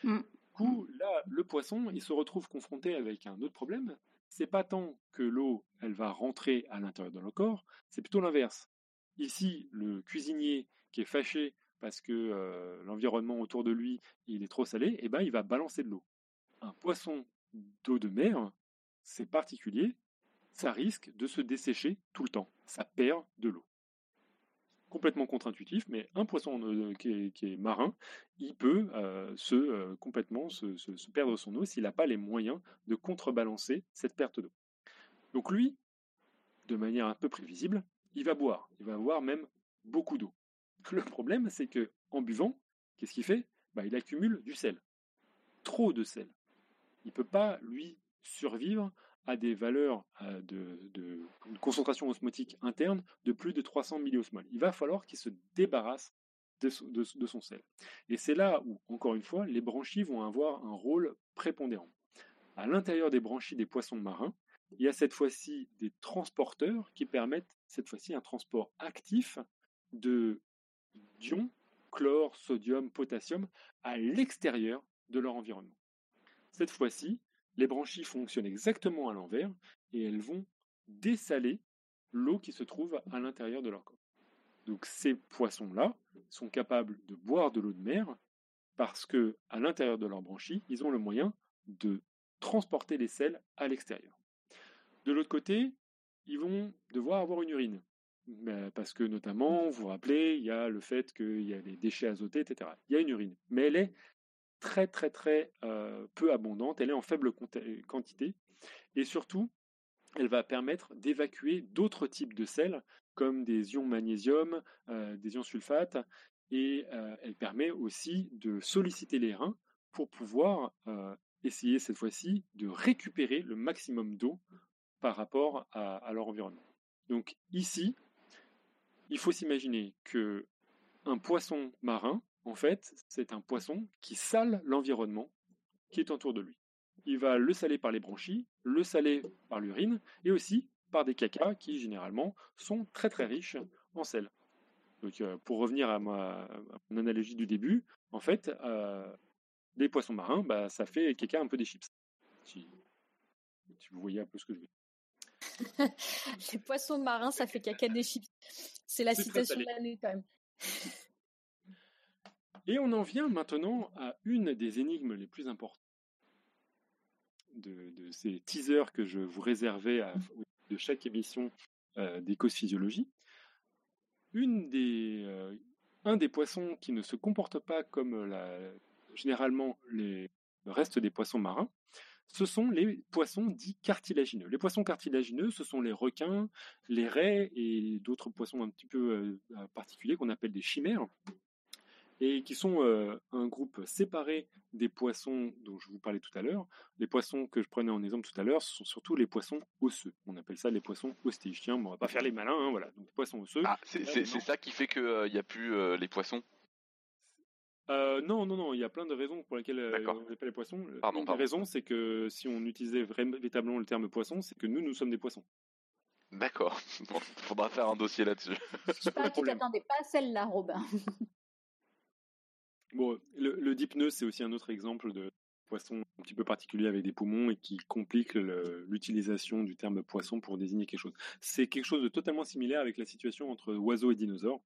Mmh coup, là, le poisson, il se retrouve confronté avec un autre problème. C'est pas tant que l'eau, elle va rentrer à l'intérieur de le corps, c'est plutôt l'inverse. Ici, le cuisinier qui est fâché parce que euh, l'environnement autour de lui, il est trop salé, eh ben, il va balancer de l'eau. Un poisson d'eau de mer, c'est particulier, ça risque de se dessécher tout le temps. Ça perd de l'eau complètement contre-intuitif, mais un poisson euh, qui, est, marin, il peut euh, se, euh, complètement se, perdre son eau s'il n'a pas les moyens de contrebalancer cette perte d'eau. Donc lui, de manière un peu prévisible, il va boire. Il va boire même beaucoup d'eau. Le problème, c'est que en buvant, qu'est-ce qu'il fait? Bah, Il accumule du sel. Trop de sel. Il ne peut pas, lui, survivre à des valeurs euh, de, concentration osmotique interne de plus de 300 milliosmoles. Il va falloir qu'il se débarrasse de, son sel. Et c'est là où, encore une fois, les branchies vont avoir un rôle prépondérant. À l'intérieur des branchies des poissons marins, il y a cette fois-ci des transporteurs qui permettent cette fois-ci un transport actif de d'ions, chlore, sodium, potassium, à l'extérieur de leur environnement. Cette fois-ci, les branchies fonctionnent exactement à l'envers et elles vont dessaler l'eau qui se trouve à l'intérieur de leur corps. Donc ces poissons-là sont capables de boire de l'eau de mer parce que à l'intérieur de leur branchie, ils ont le moyen de transporter les sels à l'extérieur. De l'autre côté, ils vont devoir avoir une urine. Parce que notamment, vous vous rappelez, il y a le fait qu'il y a des déchets azotés, etc. Il y a une urine, mais elle est très très très euh, peu abondante, elle est en faible quantité, et surtout, elle va permettre d'évacuer d'autres types de sels, comme des ions magnésium, euh, des ions sulfate, et euh, elle permet aussi de solliciter les reins pour pouvoir essayer cette fois-ci de récupérer le maximum d'eau par rapport à, leur environnement. Donc ici, il faut s'imaginer que un poisson marin, en fait, c'est un poisson qui sale l'environnement qui est autour de lui. Il va le saler par les branchies, le saler par l'urine et aussi par des cacas qui généralement sont très très riches en sel. Donc, euh, pour revenir à, ma, mon analogie du début, en fait, euh, les poissons marins, bah, ça fait caca un peu des chips. Si, si vous voyez un peu ce que je veux dire. les poissons marins, ça fait caca des chips. C'est la citation de l'année quand même. Et on en vient maintenant à une des énigmes les plus importantes de, ces teasers que je vous réservais à, de chaque émission euh, des causes physiologie. Une des, euh, un des poissons qui ne se comporte pas comme la, généralement les, le reste des poissons marins, ce sont les poissons dits cartilagineux. Les poissons cartilagineux, ce sont les requins, les raies et d'autres poissons un petit peu euh, particuliers qu'on appelle des chimères, et qui sont euh, un groupe séparé des poissons dont je vous parlais tout à l'heure. Les poissons que je prenais en exemple tout à l'heure, ce sont surtout les poissons osseux. On appelle ça les poissons ostéichiens. Bon, on va pas faire les malins, hein, voilà. Donc poissons osseux. Ah, c'est ça qui fait qu'il n'y a plus euh, les poissons? Euh, non, non, non, il y a plein de raisons pour lesquelles euh, on appelle les poissons. Pardon, Une des raisons, c'est que si on utilisait véritablement le terme poisson, c'est que nous, nous sommes des poissons. D'accord. Bon, faudra faire un dossier là-dessus. Je pas tu t'attendais pas à celle-là, Robin. Le, le dipneus, c'est aussi un autre exemple de poisson un petit peu particulier avec des poumons et qui complique l'utilisation du terme poisson pour désigner quelque chose. C'est quelque chose de totalement similaire avec la situation entre oiseaux et dinosaures.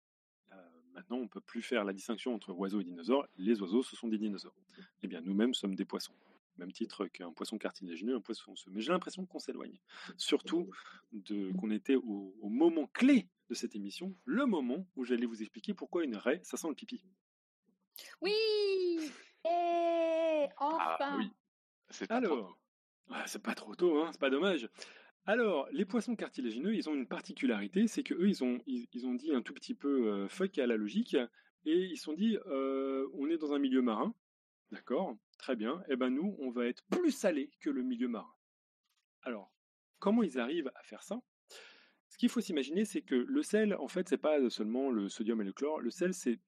Maintenant, on ne peut plus faire la distinction entre oiseaux et dinosaures. Les oiseaux, ce sont des dinosaures. Eh bien, nous-mêmes sommes des poissons. Même titre qu'un poisson cartilagineux, un poisson osseux. Mais j'ai l'impression qu'on s'éloigne. Surtout qu'on était au, moment clé de cette émission, le moment où j'allais vous expliquer pourquoi une raie, ça sent le pipi. Oui Et Enfin ah, oui. Alors, ah, c'est pas trop tôt, hein, c'est pas dommage. Alors, les poissons cartilagineux, ils ont une particularité, c'est qu'eux, ils ont, ils, ont dit un tout petit peu euh, fuck à la logique, et ils se sont dit, euh, on est dans un milieu marin, d'accord, très bien, et eh ben nous, on va être plus salé que le milieu marin. Alors, comment ils arrivent à faire ça? Ce qu'il faut s'imaginer, c'est que le sel, en fait, c'est pas seulement le sodium et le chlore, le sel, c'est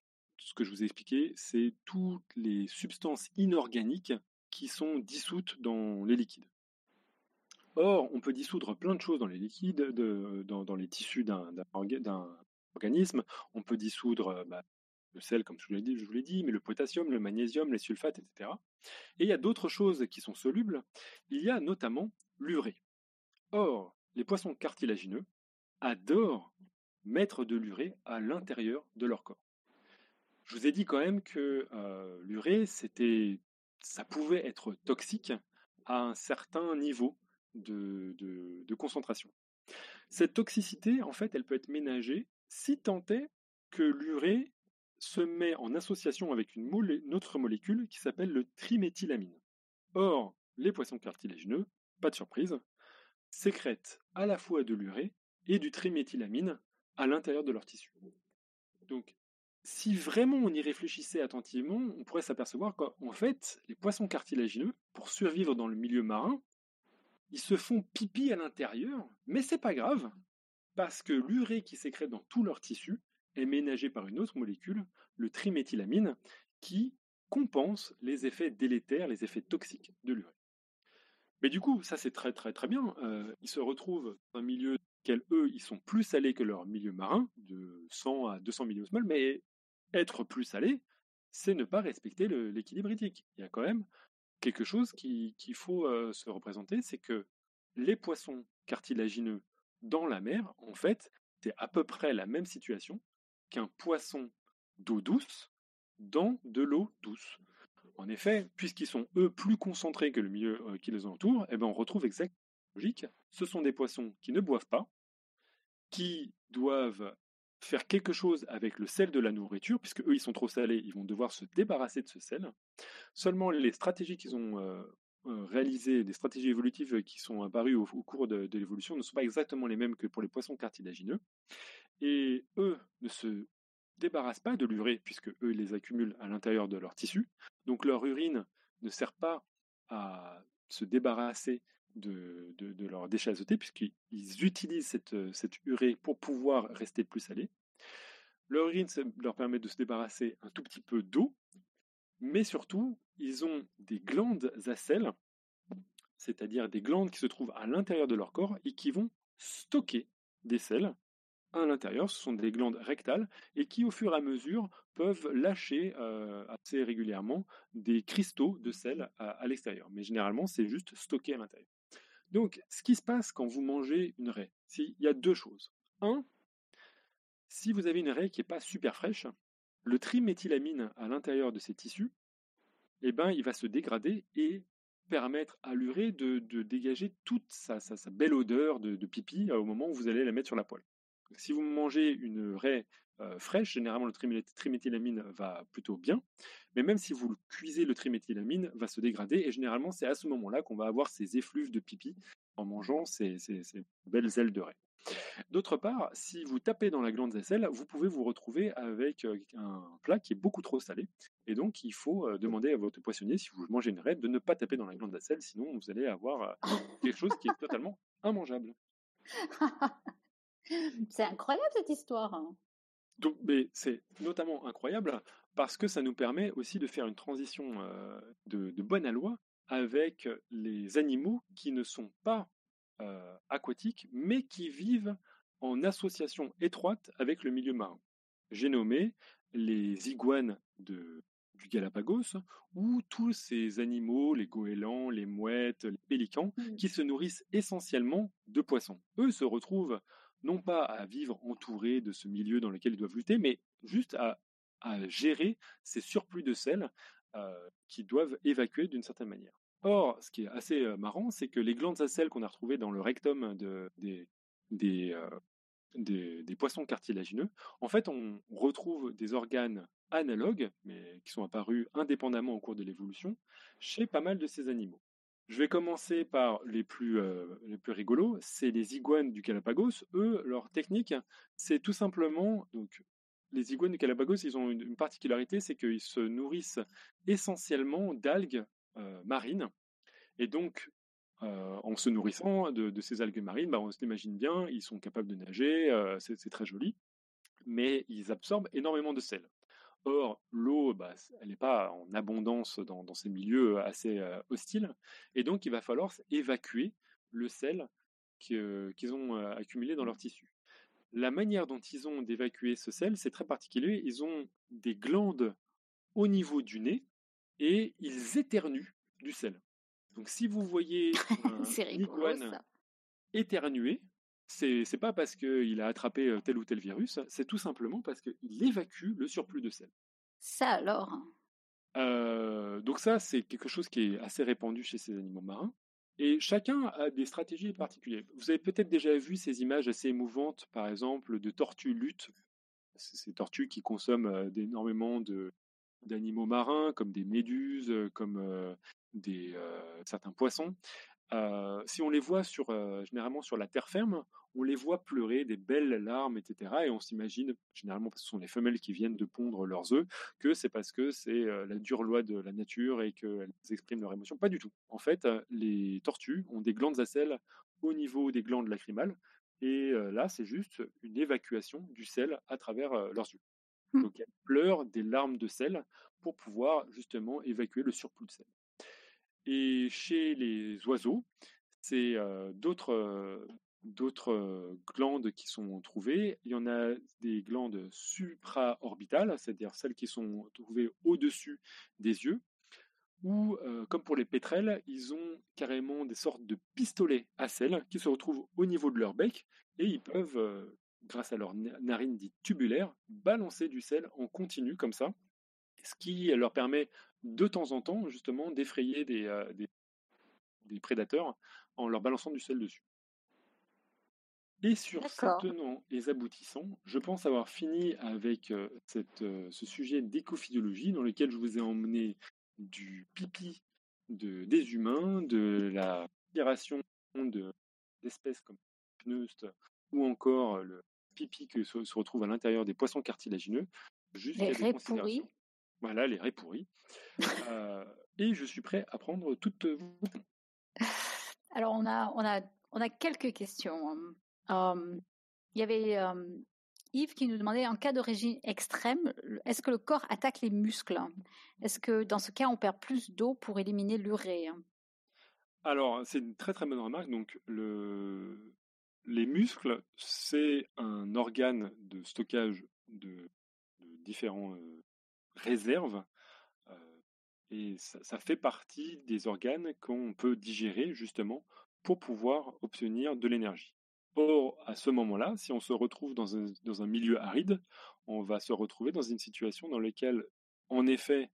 ce que je vous ai expliqué, c'est toutes les substances inorganiques qui sont dissoutes dans les liquides. Or, on peut dissoudre plein de choses dans les liquides, dans, les tissus d'un organisme. On peut dissoudre euh, bah, le sel, comme je vous l'ai dit, mais le potassium, le magnésium, les sulfates, etc. Et il y a d'autres choses qui sont solubles. Il y a notamment l'urée. Or, les poissons cartilagineux adorent mettre de l'urée à l'intérieur de leur corps. Je vous ai dit quand même que l'urée, c'était, ça pouvait être toxique à un certain niveau de, concentration. Cette toxicité, en fait, elle peut être ménagée si tant est que l'urée se met en association avec une, autre molécule qui s'appelle le triméthylamine. Or, les poissons cartilagineux, pas de surprise, sécrètent à la fois de l'urée et du triméthylamine à l'intérieur de leur tissu. Donc, si vraiment on y réfléchissait attentivement, on pourrait s'apercevoir qu'en fait, les poissons cartilagineux, pour survivre dans le milieu marin, ils se font pipi à l'intérieur, mais c'est pas grave, parce que l'urée qui sécrète dans tout leur tissu est ménagée par une autre molécule, le triméthylamine, qui compense les effets délétères, les effets toxiques de l'urée. Mais du coup, ça c'est très très très bien. Euh, ils se retrouvent dans un milieu quel eux, ils sont plus salés que leur milieu marin, de 100 à 200 milliosmoles, mais être plus salé, c'est ne pas respecter l'équilibre hydrique. Il y a quand même quelque chose qu'il faut se représenter, c'est que les poissons cartilagineux dans la mer, en fait, c'est à peu près la même situation qu'un poisson d'eau douce dans de l'eau douce. En effet, puisqu'ils sont eux plus concentrés que le milieu qui les entoure, eh ben, on retrouve exactement logique. Ce sont des poissons qui ne boivent pas, qui doivent faire quelque chose avec le sel de la nourriture, puisque eux ils sont trop salés, ils vont devoir se débarrasser de ce sel. Seulement les stratégies qu'ils ont euh, euh, réalisées, des stratégies évolutives qui sont apparues au, cours de, de l'évolution, ne sont pas exactement les mêmes que pour les poissons cartilagineux. Et eux ne se débarrassent pas de l'urée, puisque eux ils les accumulent à l'intérieur de leur tissu. Donc leur urine ne sert pas à se débarrasser de, de, leurs déchets puisqu'ils utilisent cette, cette urée pour pouvoir rester plus salés. Leur urine leur permet de se débarrasser un tout petit peu d'eau, mais surtout, ils ont des glandes à sel, c'est-à-dire des glandes qui se trouvent à l'intérieur de leur corps et qui vont stocker des sels à l'intérieur, ce sont des glandes rectales et qui, au fur et à mesure, peuvent lâcher euh, assez régulièrement des cristaux de sel à, l'extérieur. Mais généralement, c'est juste stocké à l'intérieur. Donc, ce qui se passe quand vous mangez une raie, il y a deux choses. Un, si vous avez une raie qui n'est pas super fraîche, le triméthylamine à l'intérieur de ces tissus, eh ben, il va se dégrader et permettre à l'urée de, dégager toute sa, belle odeur de, de, pipi au moment où vous allez la mettre sur la poêle. Si vous mangez une raie fraîche, généralement le triméthylamine va plutôt bien, mais même si vous le cuisez, le triméthylamine va se dégrader et généralement c'est à ce moment-là qu'on va avoir ces effluves de pipi en mangeant ces, belles ailes de raie. D'autre part, si vous tapez dans la glande sel, vous pouvez vous retrouver avec un plat qui est beaucoup trop salé. Et donc, il faut demander à votre poissonnier, si vous mangez une raie, de ne pas taper dans la glande sel, sinon vous allez avoir quelque chose qui est totalement immangeable. C'est incroyable cette histoire. Hein. Donc, mais c'est notamment incroyable parce que ça nous permet aussi de faire une transition euh, de, de, bonne loi avec les animaux qui ne sont pas euh, aquatiques, mais qui vivent en association étroite avec le milieu marin. J'ai nommé les iguanes de, du Galapagos, ou tous ces animaux, les goélands, les mouettes, les pélicans, mmh. qui se nourrissent essentiellement de poissons. Eux se retrouvent non pas à vivre entourés de ce milieu dans lequel ils doivent lutter, mais juste à, gérer ces surplus de sel euh, qu'ils doivent évacuer d'une certaine manière. Or, ce qui est assez euh, marrant, c'est que les glandes à sel qu'on a retrouvées dans le rectum euh, des, poissons cartilagineux, en fait, on retrouve des organes analogues, mais qui sont apparus indépendamment au cours de l'évolution, chez pas mal de ces animaux. Je vais commencer par les plus, euh, les plus rigolos, c'est les iguanes du Galapagos. Eux, leur technique, c'est tout simplement, donc, les iguanes du Galapagos, ils ont une, particularité, c'est qu'ils se nourrissent essentiellement d'algues euh, marines. Et donc, euh, en se nourrissant de, ces algues marines, bah, on s'imagine bien, ils sont capables de nager, c'est très joli, mais ils absorbent énormément de sel. Or, l'eau, bah, elle n'est pas en abondance dans, ces milieux assez hostiles, et donc il va falloir évacuer le sel qu'ils ont accumulé dans leur tissu. La manière dont ils ont d'évacuer ce sel, c'est très particulier. Ils ont des glandes au niveau du nez et ils éternuent du sel. Donc si vous voyez un iguane éternuer, c'est n'est pas parce qu'il a attrapé tel ou tel virus, c'est tout simplement parce qu'il évacue le surplus de sel. Ça alors? Donc ça, c'est quelque chose qui est assez répandu chez ces animaux marins. Et chacun a des stratégies particulières. Vous avez peut-être déjà vu ces images assez émouvantes, par exemple, de tortues luttes. Ces tortues qui consomment énormément d'animaux marins, comme des méduses, comme des, certains poissons si on les voit sur, généralement sur la terre ferme, on les voit pleurer des belles larmes, etc. Et on s'imagine, généralement parce que ce sont les femelles qui viennent de pondre leurs œufs, que c'est parce que c'est la dure loi de la nature et qu'elles expriment leurs émotions. Pas du tout. En fait, les tortues ont des glandes à sel au niveau des glandes lacrymales. Et là, c'est juste une évacuation du sel à travers leurs yeux. Mmh. Donc elles pleurent des larmes de sel pour pouvoir justement évacuer le surplus de sel. Et chez les oiseaux, c'est d'autres glandes qui sont trouvées. Il y en a des glandes supraorbitales, c'est-à-dire celles qui sont trouvées au-dessus des yeux, ou comme pour les pétrels, ils ont carrément des sortes de pistolets à sel qui se retrouvent au niveau de leur bec et ils peuvent grâce à leurs narines dites tubulaires, balancer du sel en continu comme ça, ce qui leur permet de temps en temps justement d'effrayer des, euh, des, des prédateurs en leur balançant du sel dessus. Et sur ces tenants et aboutissants, je pense avoir fini avec euh, cette, euh, ce sujet d'écophysiologie dans lequel je vous ai emmené du pipi de, des humains, de la respiration de- d'espèces comme Pneust ou encore le pipi que se, se retrouve à l'intérieur des poissons cartilagineux, jusqu'à des considérations. Voilà, les raies pourries. Euh, et je suis prêt à prendre toutes vos Alors, on a, on a, on a quelques questions. Euh, Il y avait Yves qui nous demandait en cas de régime extrême, est-ce que le corps attaque les muscles Est-ce que dans ce cas, on perd plus d'eau pour éliminer l'urée Alors, c'est une très très bonne remarque. Donc, le... les muscles, c'est un organe de stockage de, de différents euh, réserves. euh, et ça, fait partie des organes qu'on peut digérer justement pour pouvoir obtenir de l'énergie. Or, à ce moment-là, si on se retrouve dans un, dans un milieu aride, on va se retrouver dans une situation dans laquelle, en effet,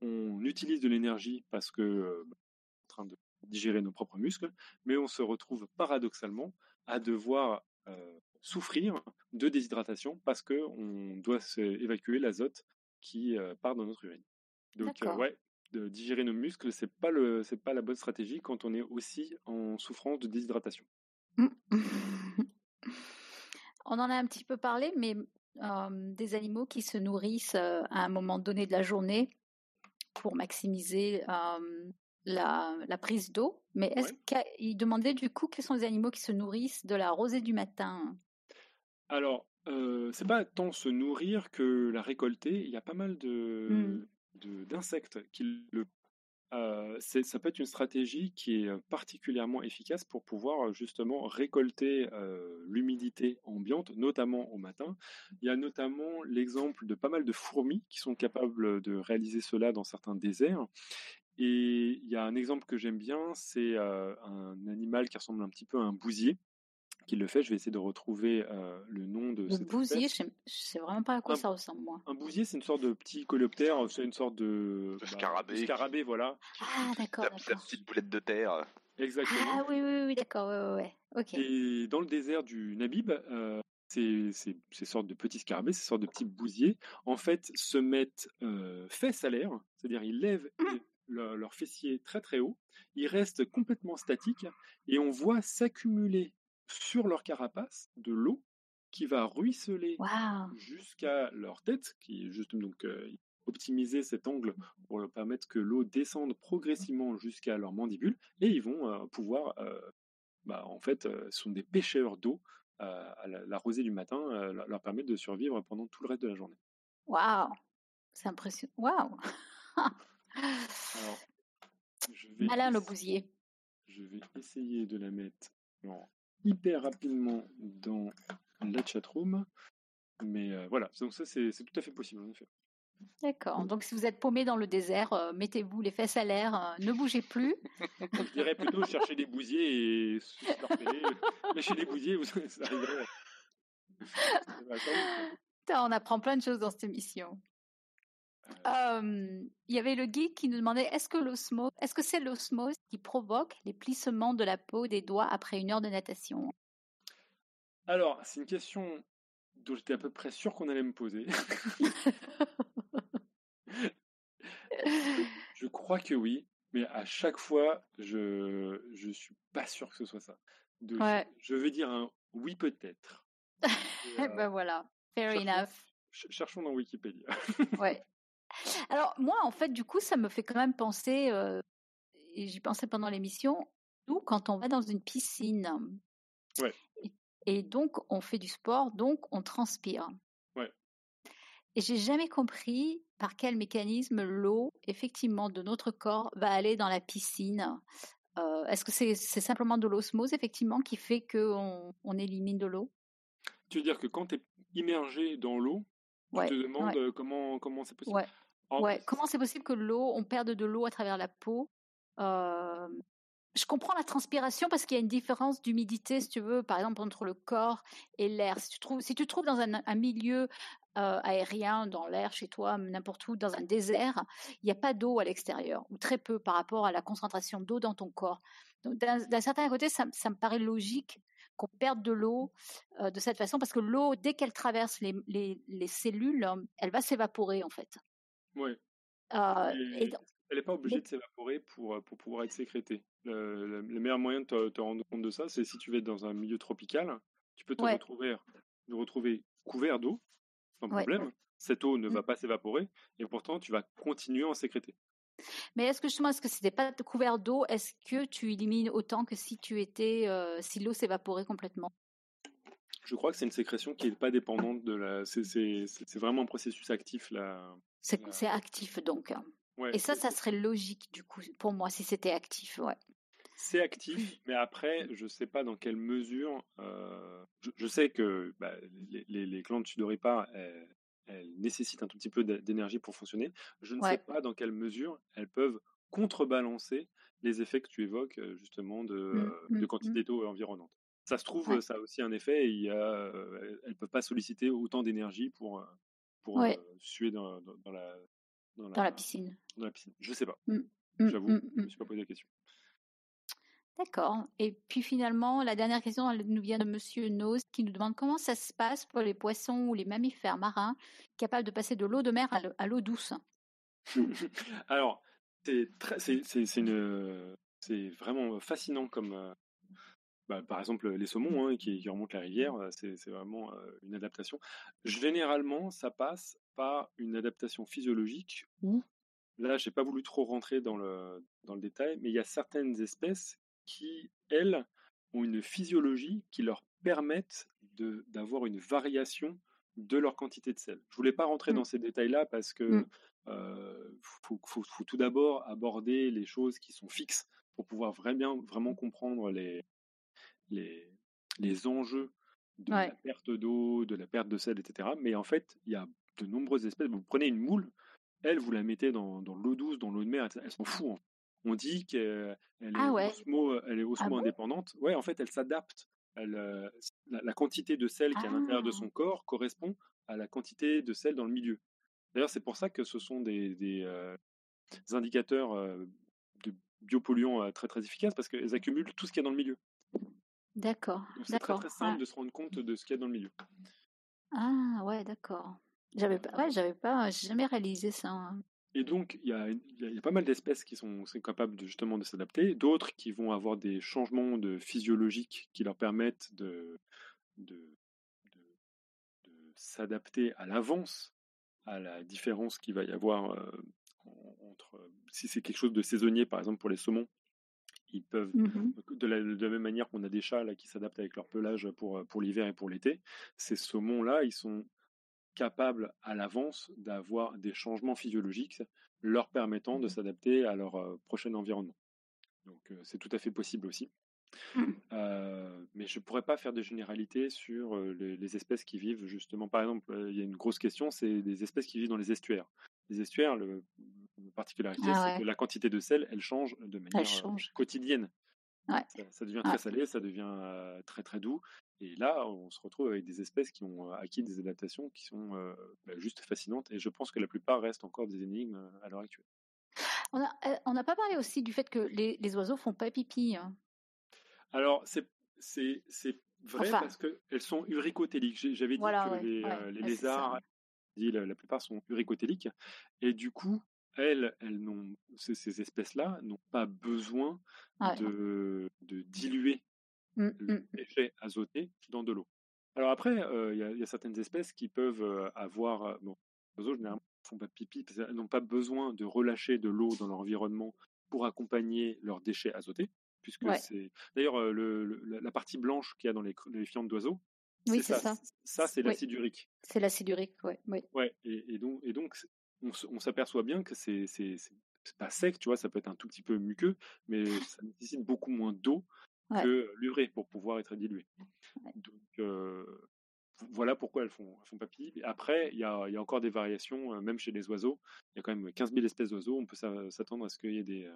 on utilise de l'énergie parce que euh, en train de digérer nos propres muscles, mais on se retrouve paradoxalement à devoir souffrir de déshydratation parce que on doit évacuer l'azote qui part dans notre urine. Donc ouais, de digérer nos muscles, c'est pas le c'est pas la bonne stratégie quand on est aussi en souffrance de déshydratation. On en a un petit peu parlé, mais euh, des animaux qui se nourrissent euh, à un moment donné de la journée pour maximiser euh, la, la prise d'eau. Mais est-ce Ouais. qu'il demandait du coup quels sont les animaux qui se nourrissent de la rosée du matin? Alors, euh, c'est pas tant se nourrir que la récolter. Il y a pas mal de de- d'insectes qui le euh, ça peut être une stratégie qui est particulièrement efficace pour pouvoir justement récolter euh, l'humidité ambiante, notamment au matin. Il y a notamment l'exemple de pas mal de fourmis qui sont capables de réaliser cela dans certains déserts. Et il y a un exemple que j'aime bien, c'est euh, un animal qui ressemble un petit peu à un bousier qui le fait. Je vais essayer de retrouver euh, le nom de Le cette bousier, espèce. je sais, je sais vraiment pas à quoi Un- ça ressemble, moi. Un bousier, c'est une sorte de petit coléoptère, c'est une sorte de, De bah, scarabée scarabée, voilà. Ah, d'accord, La, la petite boulette de terre. Exactement. Ah oui, oui, oui, d'accord, ouais, ouais, ouais. Ok. Et dans le désert du Nabib, euh, ces, ces- ces sortes de petits scarabées, ces sortes de petits bousiers, en fait, se mettent euh, fesses à l'air, c'est-à-dire ils lèvent les- leur, leur fessier très très haut, ils restent complètement statiques et on voit s'accumuler sur leur carapace de l'eau qui va ruisseler jusqu'à leur tête, qui est juste donc euh, optimiser cet angle pour leur permettre que l'eau descende progressivement jusqu'à leur mandibule, et ils vont euh, pouvoir, euh, bah, en fait, ce sont des pêcheurs d'eau. à la, la rosée du matin leur- permet de survivre pendant tout le reste de la journée. Waouh. C'est impressionnant. Waouh. Malin le bousier. je vais essayer de la mettre en hyper rapidement dans la chatroom, mais euh, voilà, donc ça c'est tout à fait possible en effet. D'accord. Donc, si vous êtes paumé dans le désert, euh, mettez-vous les fesses à l'air, euh, ne bougez plus. Je dirais plutôt chercher des bousiers et lâcher des bousiers, vous. Putain, on apprend plein de choses dans cette émission. Euh, Il y avait le geek qui nous demandait est-ce que l'osmose, est-ce que c'est l'osmose qui provoque les plissements de la peau des doigts après une heure de natation? Alors, c'est une question dont j'étais à peu près sûr qu'on allait me poser. je crois que oui, mais à chaque fois, je je suis pas sûr que ce soit ça. Ouais. je vais dire un oui peut-être. Euh, ben voilà, fair cherchons- enough. ch- cherchons dans Wikipédia. Ouais. Alors moi, en fait, du coup, ça me fait quand même penser, euh, et j'y pensais pendant l'émission, nous, quand on va dans une piscine, Ouais. et, et donc on fait du sport, donc on transpire. Ouais. Et j'ai jamais compris par quel mécanisme l'eau, effectivement, de notre corps va aller dans la piscine. Euh, Est-ce que c'est c'est simplement de l'osmose, effectivement, qui fait qu'on on élimine de l'eau? Tu veux dire que quand tu es immergé dans l'eau, Ouais, tu te demandes ouais. comment comment c'est possible? Ouais. En- Ouais, comment c'est possible que l'eau, on perde de l'eau à travers la peau? Euh, je comprends la transpiration parce qu'il y a une différence d'humidité, si tu veux, par exemple, entre le corps et l'air. Si tu trouves, si tu trouves dans un, milieu euh, aérien, dans l'air, chez toi, n'importe où, dans un désert, il n'y a pas d'eau à l'extérieur, ou très peu par rapport à la concentration d'eau dans ton corps. Donc, d'un certain côté, ça, me paraît logique qu'on perde de l'eau euh, de cette façon, parce que l'eau, dès qu'elle traverse les, les, cellules, elle va s'évaporer, en fait. Oui. Euh, elle n'est pas obligée de s'évaporer pour, pour pouvoir être sécrétée. Le, meilleur moyen de te, rendre compte de ça, c'est si tu vas être dans un milieu tropical, tu peux te retrouver, te retrouver couvert d'eau, sans problème. Cette eau ne va mmh. pas s'évaporer et pourtant tu vas continuer à en sécréter. Mais est-ce que justement, est-ce que c'était pas couvert d'eau Est-ce que tu élimines autant que si tu étais, euh, si l'eau s'évaporait complètement? Je crois que c'est une sécrétion qui n'est pas dépendante de la. C'est vraiment un processus actif là. C'est actif donc. Hein. Et ça, ça serait logique du coup pour moi si c'était actif, ouais. C'est actif, mais après, je ne sais pas dans quelle mesure. Euh, je, sais que bah, les, les, les, glandes sudoripares, elles, elles, nécessitent un tout petit peu d'énergie pour fonctionner. Je ne sais pas dans quelle mesure elles peuvent contrebalancer les effets que tu évoques justement de, mmh, euh, de mmh, quantité mmh. d'eau environnante. Ça se trouve, ça a aussi un effet. Il y a, elles ne peuvent pas solliciter autant d'énergie pour, pour suer dans, dans, la, dans la, piscine. Dans la piscine. Je sais pas. Mmh. Mmh, J'avoue, mmh, je ne me suis pas posé la question. D'accord. Et puis finalement, la dernière question elle nous vient de Monsieur Nose qui nous demande comment ça se passe pour les poissons ou les mammifères marins capables de passer de l'eau de mer à l'eau douce? Alors, c'est vraiment fascinant comme, euh, bah, par exemple les saumons hein, qui, remontent la rivière, euh, c'est vraiment euh, une adaptation. Généralement, ça passe par une adaptation physiologique ou, là, j'ai pas voulu trop rentrer dans le, dans le détail, mais il y a certaines espèces qui, elles, ont une physiologie qui leur permettent d'avoir une variation de leur quantité de sel. Je voulais pas rentrer mmh. dans ces détails-là parce que mmh. euh, faut, faut, tout d'abord aborder les choses qui sont fixes pour pouvoir vraiment, vraiment comprendre les, les, les enjeux de la perte d'eau, de la perte de sel, etc. Mais en fait, il y a de nombreuses espèces. Vous prenez une moule, elle, vous la mettez dans, dans l'eau douce, dans l'eau de mer, elle s'en fout. On dit qu'elle est, ah osmo, elle est ah osmo-indépendante. ouais, en fait, elle s'adapte. Euh, la, quantité de sel qui est à l'intérieur de son ah. corps correspond à la quantité de sel dans le milieu. D'ailleurs, c'est pour ça que ce sont des, des, euh, indicateurs euh, de biopolluants très très efficaces parce qu'elles accumulent tout ce qu'il y a dans le milieu. D'accord. C'est très, très simple de se rendre compte de ce qu'il y a dans le milieu. Ah ouais, d'accord. J'avais pas, ouais, j'avais pas, jamais réalisé ça. Hein. Et donc, il y a, y a, pas mal d'espèces qui sont, capables de, justement de s'adapter, d'autres qui vont avoir des changements de physiologiques qui leur permettent de, de, de, s'adapter à l'avance à la différence qu'il va y avoir euh, entre, si c'est quelque chose de saisonnier, par exemple pour les saumons, ils peuvent, mmh de, la, même manière qu'on a des chats là, qui s'adaptent avec leur pelage pour, pour l'hiver et pour l'été, ces saumons-là, ils sont capables à l'avance d'avoir des changements physiologiques leur permettant de mmh s'adapter à leur prochain environnement. Donc c'est tout à fait possible aussi. Mmh. mais je ne pourrais pas faire de généralité sur les, espèces qui vivent justement. Par exemple, il y a une grosse question, c'est des espèces qui vivent dans les estuaires. Les estuaires, le, la particularité, ah c'est que la quantité de sel, elle change de manière quotidienne. Ça, devient très salé, ça devient très très doux. Et là, on se retrouve avec des espèces qui ont acquis des adaptations qui sont bah, juste fascinantes. Et je pense que la plupart restent encore des énigmes à l'heure actuelle. On n'a pas parlé aussi du fait que les, les oiseaux font pas pipi. Hein. Alors, c'est vrai parce qu'elles sont uricotéliques. J'avais dit que les, les lézards, la, la, plupart sont uricotéliques. Et du coup, elles, ces, espèces-là n'ont pas besoin de, de, diluer mmh, le mmh. déchet azoté dans de l'eau. Alors après, il y, a certaines espèces qui peuvent avoir, bon, les oiseaux généralement font pas pipi, n'ont pas besoin de relâcher de l'eau dans leur environnement pour accompagner leurs déchets azotés, puisque c'est, d'ailleurs, la partie blanche qu'il y a dans les, les fientes d'oiseaux, oui, c'est ça. Ça, c'est l'acide urique. C'est l'acide urique, oui. Ouais, et, et, donc, et donc on, s'aperçoit bien que c'est pas sec, tu vois, ça peut être un tout petit peu muqueux, mais ça nécessite beaucoup moins d'eau que l'urée pour pouvoir être dilué. Donc, euh, voilà pourquoi elles font, elles font papy. Après, il y a, y a, encore des variations, même chez les oiseaux. Il y a quand même 15 000 espèces d'oiseaux. On peut s'attendre à ce qu'il y ait des,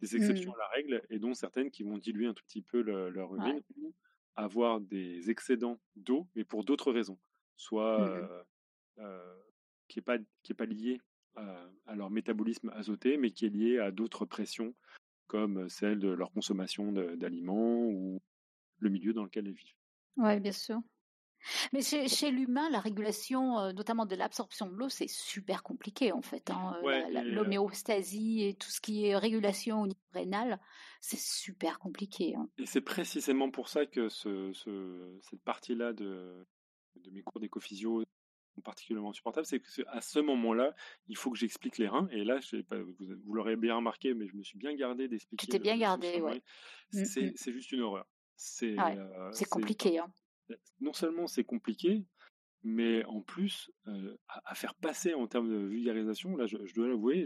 des exceptions Mmh. à la règle, et dont certaines qui vont diluer un tout petit peu le- leur urine ou avoir des excédents d'eau, mais pour d'autres raisons. Soit Mmh. euh, euh, qui n'est pas, qui est pas lié à, à leur métabolisme azoté, mais qui est lié à d'autres pressions, comme celle de leur consommation d'aliments ou le milieu dans lequel elles vivent. Ouais, bien sûr. Mais chez, chez l'humain, la régulation, euh, notamment de l'absorption de l'eau, c'est super compliqué en fait. hein. Ouais, L'homéostasie et tout ce qui est régulation au niveau rénal, c'est super compliqué. hein. Et c'est précisément pour ça que ce, ce- cette partie-là de, de mes cours d'écophysio particulièrement supportable, c'est que à ce moment-là, il faut que j'explique les reins. Et là, je sais pas, vous, vous l'aurez bien remarqué, mais je me suis bien gardé d'expliquer. Tu t'es bien gardé, ouais. Mm, C'est mm. c'est juste une horreur. C'est Ouais, euh, compliqué. Hein. non seulement c'est compliqué, mais en plus, euh, à, à faire passer en termes de vulgarisation, là, je, je dois l'avouer,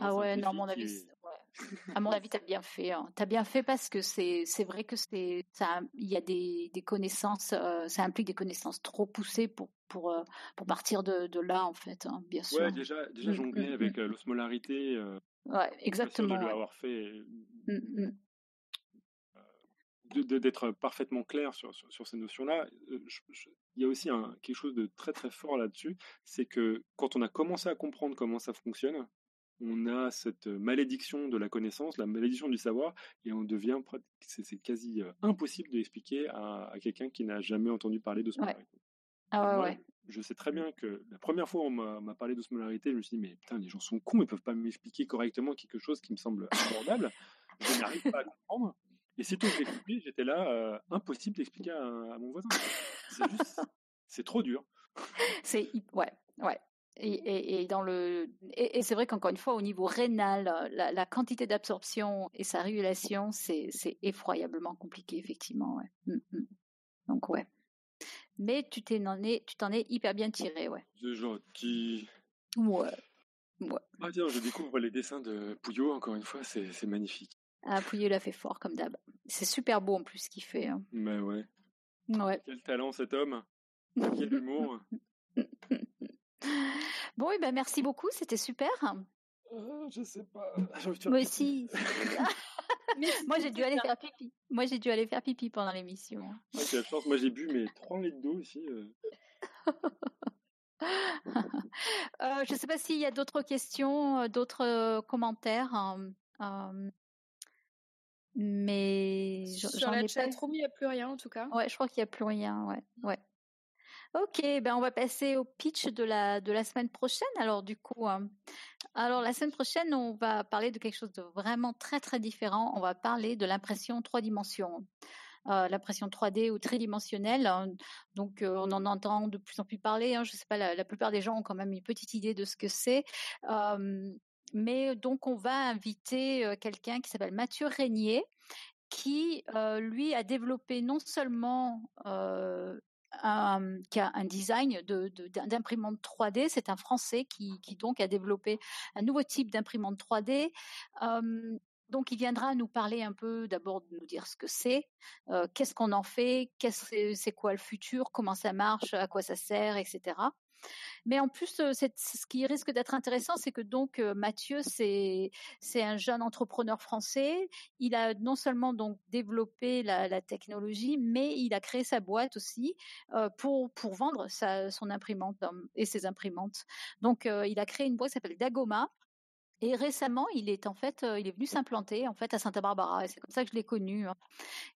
Ah ouais, non, mon avis. À mon avis, t'as bien fait. Hein. T'as bien fait parce que c'est vrai que c'est ça, il y a des, des connaissances, euh, ça implique des connaissances trop poussées pour pour euh, pour partir de, de là en fait, hein, bien sûr. Ouais, déjà, déjà Mm, jongler mm, avec euh, l'osmolarité. euh, Ouais, exactement. de ouais. fait, d'être parfaitement clair sur, sur, sur ces notions-là. Il y a aussi un, quelque chose de très très fort là-dessus, c'est que quand on a commencé à comprendre comment ça fonctionne, on a cette malédiction de la connaissance, la malédiction du savoir, et on devient, c'est quasi euh, impossible de expliquer à, à quelqu'un qui n'a jamais entendu parler d'osmolarité. Ah ouais, Moi, ouais. Je sais très bien que la première fois où on m'a parlé d'osmolarité, je me suis dit, mais putain, les gens sont cons, ils peuvent pas m'expliquer correctement quelque chose qui me semble abordable. je n'arrive pas à comprendre. Et que j'ai compris, j'étais là, euh, impossible d'expliquer à, à mon voisin. C'est juste, c'est trop dur. C'est ouais, ouais. Et, et, et dans le et, et c'est vrai qu'encore une fois au niveau rénal, la, la quantité d'absorption et sa régulation, c'est c'est effroyablement compliqué effectivement. Ouais. Mm, mm. Donc ouais. Mais tu t'en es tu t'en es hyper bien tiré, ouais. C'est gentil. Ouais. Ouais. Ah tiens, je découvre les dessins de Pouillot, encore une fois, c'est c'est magnifique. Ah, Pouillet l'a fait fort comme d'hab. C'est super beau en plus ce qu'il fait. hein. Mais ouais, Ouais. quel talent cet homme, quel humour. Bon, et ben merci beaucoup, c'était super. Euh, je sais pas. Moi aussi. Moi j'ai dû aller faire pipi. Moi j'ai dû aller faire pipi pendant l'émission. Ah, chance, moi j'ai bu mes 3 litres d'eau ici. euh. Euh, je ne sais pas s'il y a d'autres questions, euh, d'autres euh, commentaires. hein, euh, mais j'en Sur la ai pas. chatroom, il n'y a plus rien en tout cas. Ouais, je crois qu'il n'y a plus rien. Ouais, ouais. Ok, ben on va passer au pitch de la de la semaine prochaine. Alors du coup, hein. alors la semaine prochaine, on va parler de quelque chose de vraiment très très différent. On va parler de l'impression trois dimensions. Euh, l'impression 3D ou tridimensionnelle. hein. Donc, euh, on en entend de plus en plus parler. hein. Je sais pas, la, plupart des gens ont quand même une petite idée de ce que c'est. Euh, mais donc, on va inviter euh, quelqu'un qui s'appelle Mathieu Régnier, qui, euh, lui, a développé non seulement euh, qui a un design de, de- d'im- d'imprimante 3D. C'est un Français qui, donc a développé un nouveau type d'imprimante 3D. Euh, donc, il viendra nous parler un peu, d'abord de nous dire ce que c'est, qu'est-ce qu'on en fait, qu'est-ce c'est quoi le futur, comment ça marche, à quoi ça sert, etc. Mais en plus, euh, ce qui risque d'être intéressant, c'est que donc euh, Mathieu, c'est un jeune entrepreneur français. Il a non seulement donc développé la, technologie, mais il a créé sa boîte aussi euh, pour vendre son imprimante et ses imprimantes. Donc, il a créé une boîte qui s'appelle Dagoma. Et récemment, il est en fait, euh, il est venu s'implanter en fait à Santa Barbara. Et c'est comme ça que je l'ai connu. hein.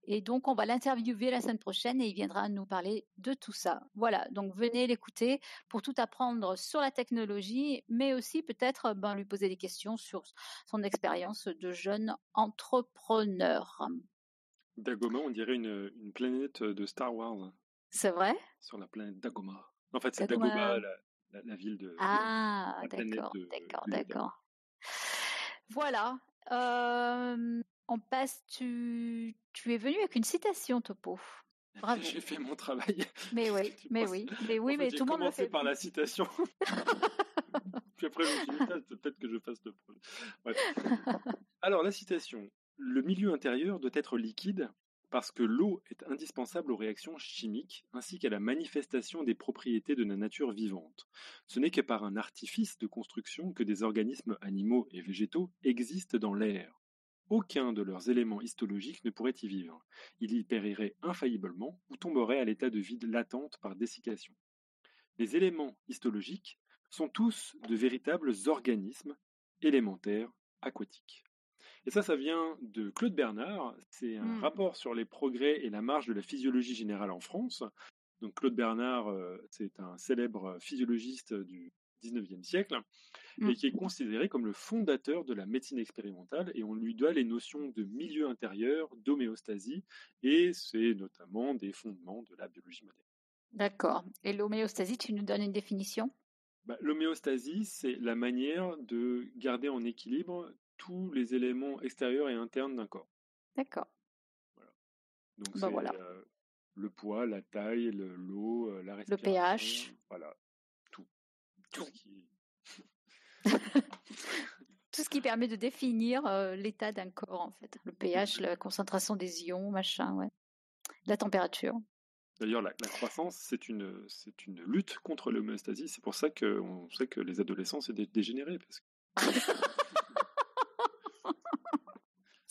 Et donc, on va l'interviewer la semaine prochaine et il viendra nous parler de tout ça. Voilà. Donc, venez l'écouter pour tout apprendre sur la technologie, mais aussi peut-être ben, lui poser des questions sur son expérience de jeune entrepreneur. Dagoma, on dirait une, une planète de Star Wars, C'est vrai? Sur la planète Dagoma. En fait, c'est Dagoma. Dagoma, la, la- la ville de. Ah, d'accord, d'accord, d'accord. Voilà. Euh, on passe. Tu, tu es venu avec une citation, Topo. Bravo. J'ai fait mon travail. Mais oui, mais penses- oui, mais oui, En fait, mais tout le monde le fait. par la citation. Puis après, je me suis dit, Putain, peut-être que je fasse le. Alors, la citation. Le milieu intérieur doit être liquide parce que l'eau est indispensable aux réactions chimiques ainsi qu'à la manifestation des propriétés de la nature vivante. Ce n'est que par un artifice de construction que des organismes animaux et végétaux existent dans l'air. Aucun de leurs éléments histologiques ne pourrait y vivre. Il y périrait infailliblement ou tomberait à l'état de vide latente par dessiccation. Les éléments histologiques sont tous de véritables organismes élémentaires aquatiques. Et ça, ça vient de Claude Bernard. C'est un Hmm. rapport sur les progrès et la marge de la physiologie générale en France. Donc Claude Bernard, euh, c'est un célèbre physiologiste du 19e siècle Hmm. et qui est considéré comme le fondateur de la médecine expérimentale et on lui doit les notions de milieu intérieur, d'homéostasie et c'est notamment des fondements de la biologie moderne. D'accord. Et l'homéostasie, tu nous donnes une définition? Bah, L'homéostasie, c'est la manière de garder en équilibre tous les éléments extérieurs et internes d'un corps. D'accord. Donc Bah, c'est voilà. euh, le poids, la taille, le- l'eau, la Le respiration. pH. Voilà, tout. Tout. ce qui- Tout ce qui permet de définir euh, l'état d'un corps, en fait. Le pH, la concentration des ions, machin, ouais. La température. D'ailleurs, la, la croissance, c'est une, c'est une lutte contre l'homéostasie. C'est pour ça qu'on sait que les adolescents, c'est. Parce que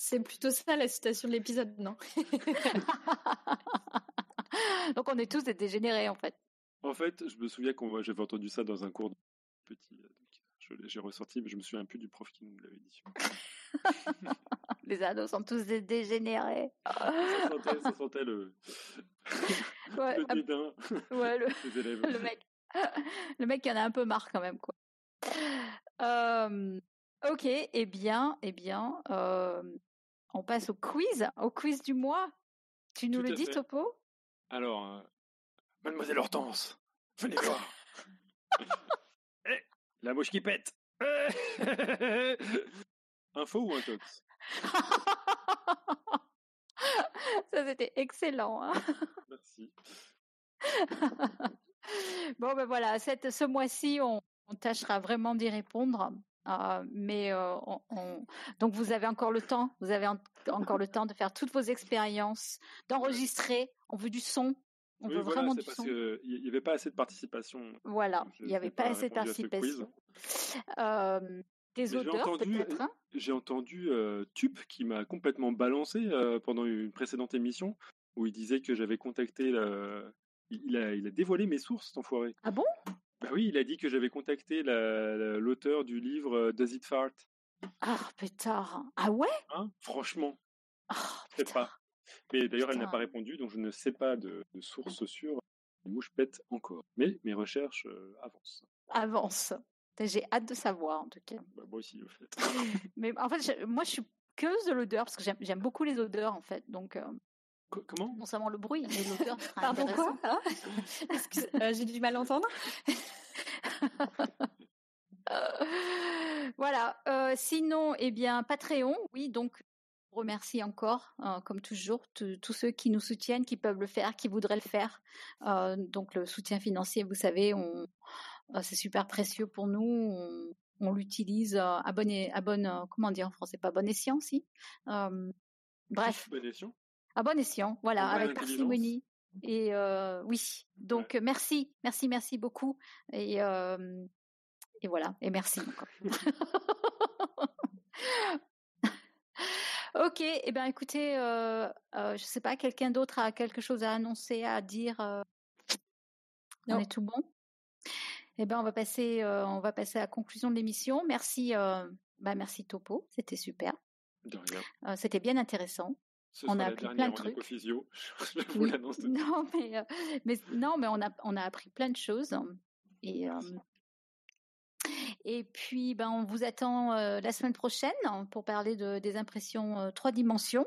C'est plutôt ça la citation de l'épisode, non? Donc on est tous des dégénérés, en fait. En fait, je me souviens qu'on j'avais entendu ça dans un cours de petit. euh, J'ai ressorti, mais je me souviens plus du prof qui nous l'avait dit. Les ados sont tous des dégénérés. Ça sentait, ça sentait le, Ouais, le dédain ouais, le, des élèves. le mec. Le mec qui en a un peu marre quand même, quoi. Euh, ok, eh bien, eh bien, euh, on passe au quiz, au quiz du mois. Tu nous Tout le dis, fait. Topo? Alors, euh, mademoiselle Hortense, venez voir. Eh, la mouche qui pète. Info ou intox? Ça, c'était excellent. hein. Merci. bon, ben voilà, cette, ce mois-ci, on, on tâchera vraiment d'y répondre. Euh, mais euh, on- on- donc vous avez encore le temps, vous avez en- encore le temps de faire toutes vos expériences, d'enregistrer. On veut du son, on Oui, veut voilà, vraiment du parce son. qu'il n'y avait pas assez de participation. Voilà, il n'y avait pas assez de participation. Euh, des Mais entendu- peut-être? hein J'ai entendu euh, Tup qui m'a complètement balancé euh, pendant une précédente émission où il disait que j'avais contacté la... il, il a, il a dévoilé mes sources, cet enfoiré. Ah bon? Bah oui, il a dit que j'avais contacté la- la- l'auteur du livre euh, Does It Fart? Ah pétard. Ah ouais? Hein? Franchement, Ah, je sais pas. Mais d'ailleurs, elle n'a pas répondu, donc je ne sais pas de, de source sûre. Les mouches pètent encore. Mais mes recherches euh, avancent. Avance. J'ai hâte de savoir en tout cas. Bah, moi aussi, au fait. Mais en fait, moi je suis curieuse de l'odeur parce que j'aime- beaucoup les odeurs en fait. Donc euh, comment? Non seulement le bruit, mais l'odeur sera Pardon, intéressant. quoi hein euh, J'ai du mal à entendre. voilà. Euh, sinon, eh bien, Patreon, oui, donc je remercie encore, euh, comme toujours, tous ceux qui nous soutiennent, qui peuvent le faire, qui voudraient le faire. Euh, donc le soutien financier, vous savez, on, euh, c'est super précieux pour nous. On, on l'utilise euh, à bonne, et- à bonne, euh, comment dire en français, pas bon escient, si? Euh, bref. À bon escient, voilà, avec parcimonie. Et euh, oui, donc merci, merci, merci beaucoup. Et, euh, et voilà, et merci encore. ok, et eh ben écoutez, euh, euh, je sais pas, quelqu'un d'autre a quelque chose à annoncer, à dire euh, On est tout bon? Eh ben on va passer, euh, on va passer à la conclusion de l'émission. Merci, euh, bah, merci Topo, c'était super. Euh, c'était bien intéressant. Ce On sera a la appris plein de trucs. écophysio. Je vous Oui. l'annonce. Non, mais, euh, mais non, mais on a, on a appris plein de choses. Et, euh, et puis, ben, on vous attend euh, la semaine prochaine pour parler de, des impressions euh, trois dimensions.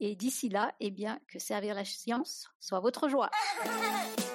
Et d'ici là, eh bien, que servir la science soit votre joie.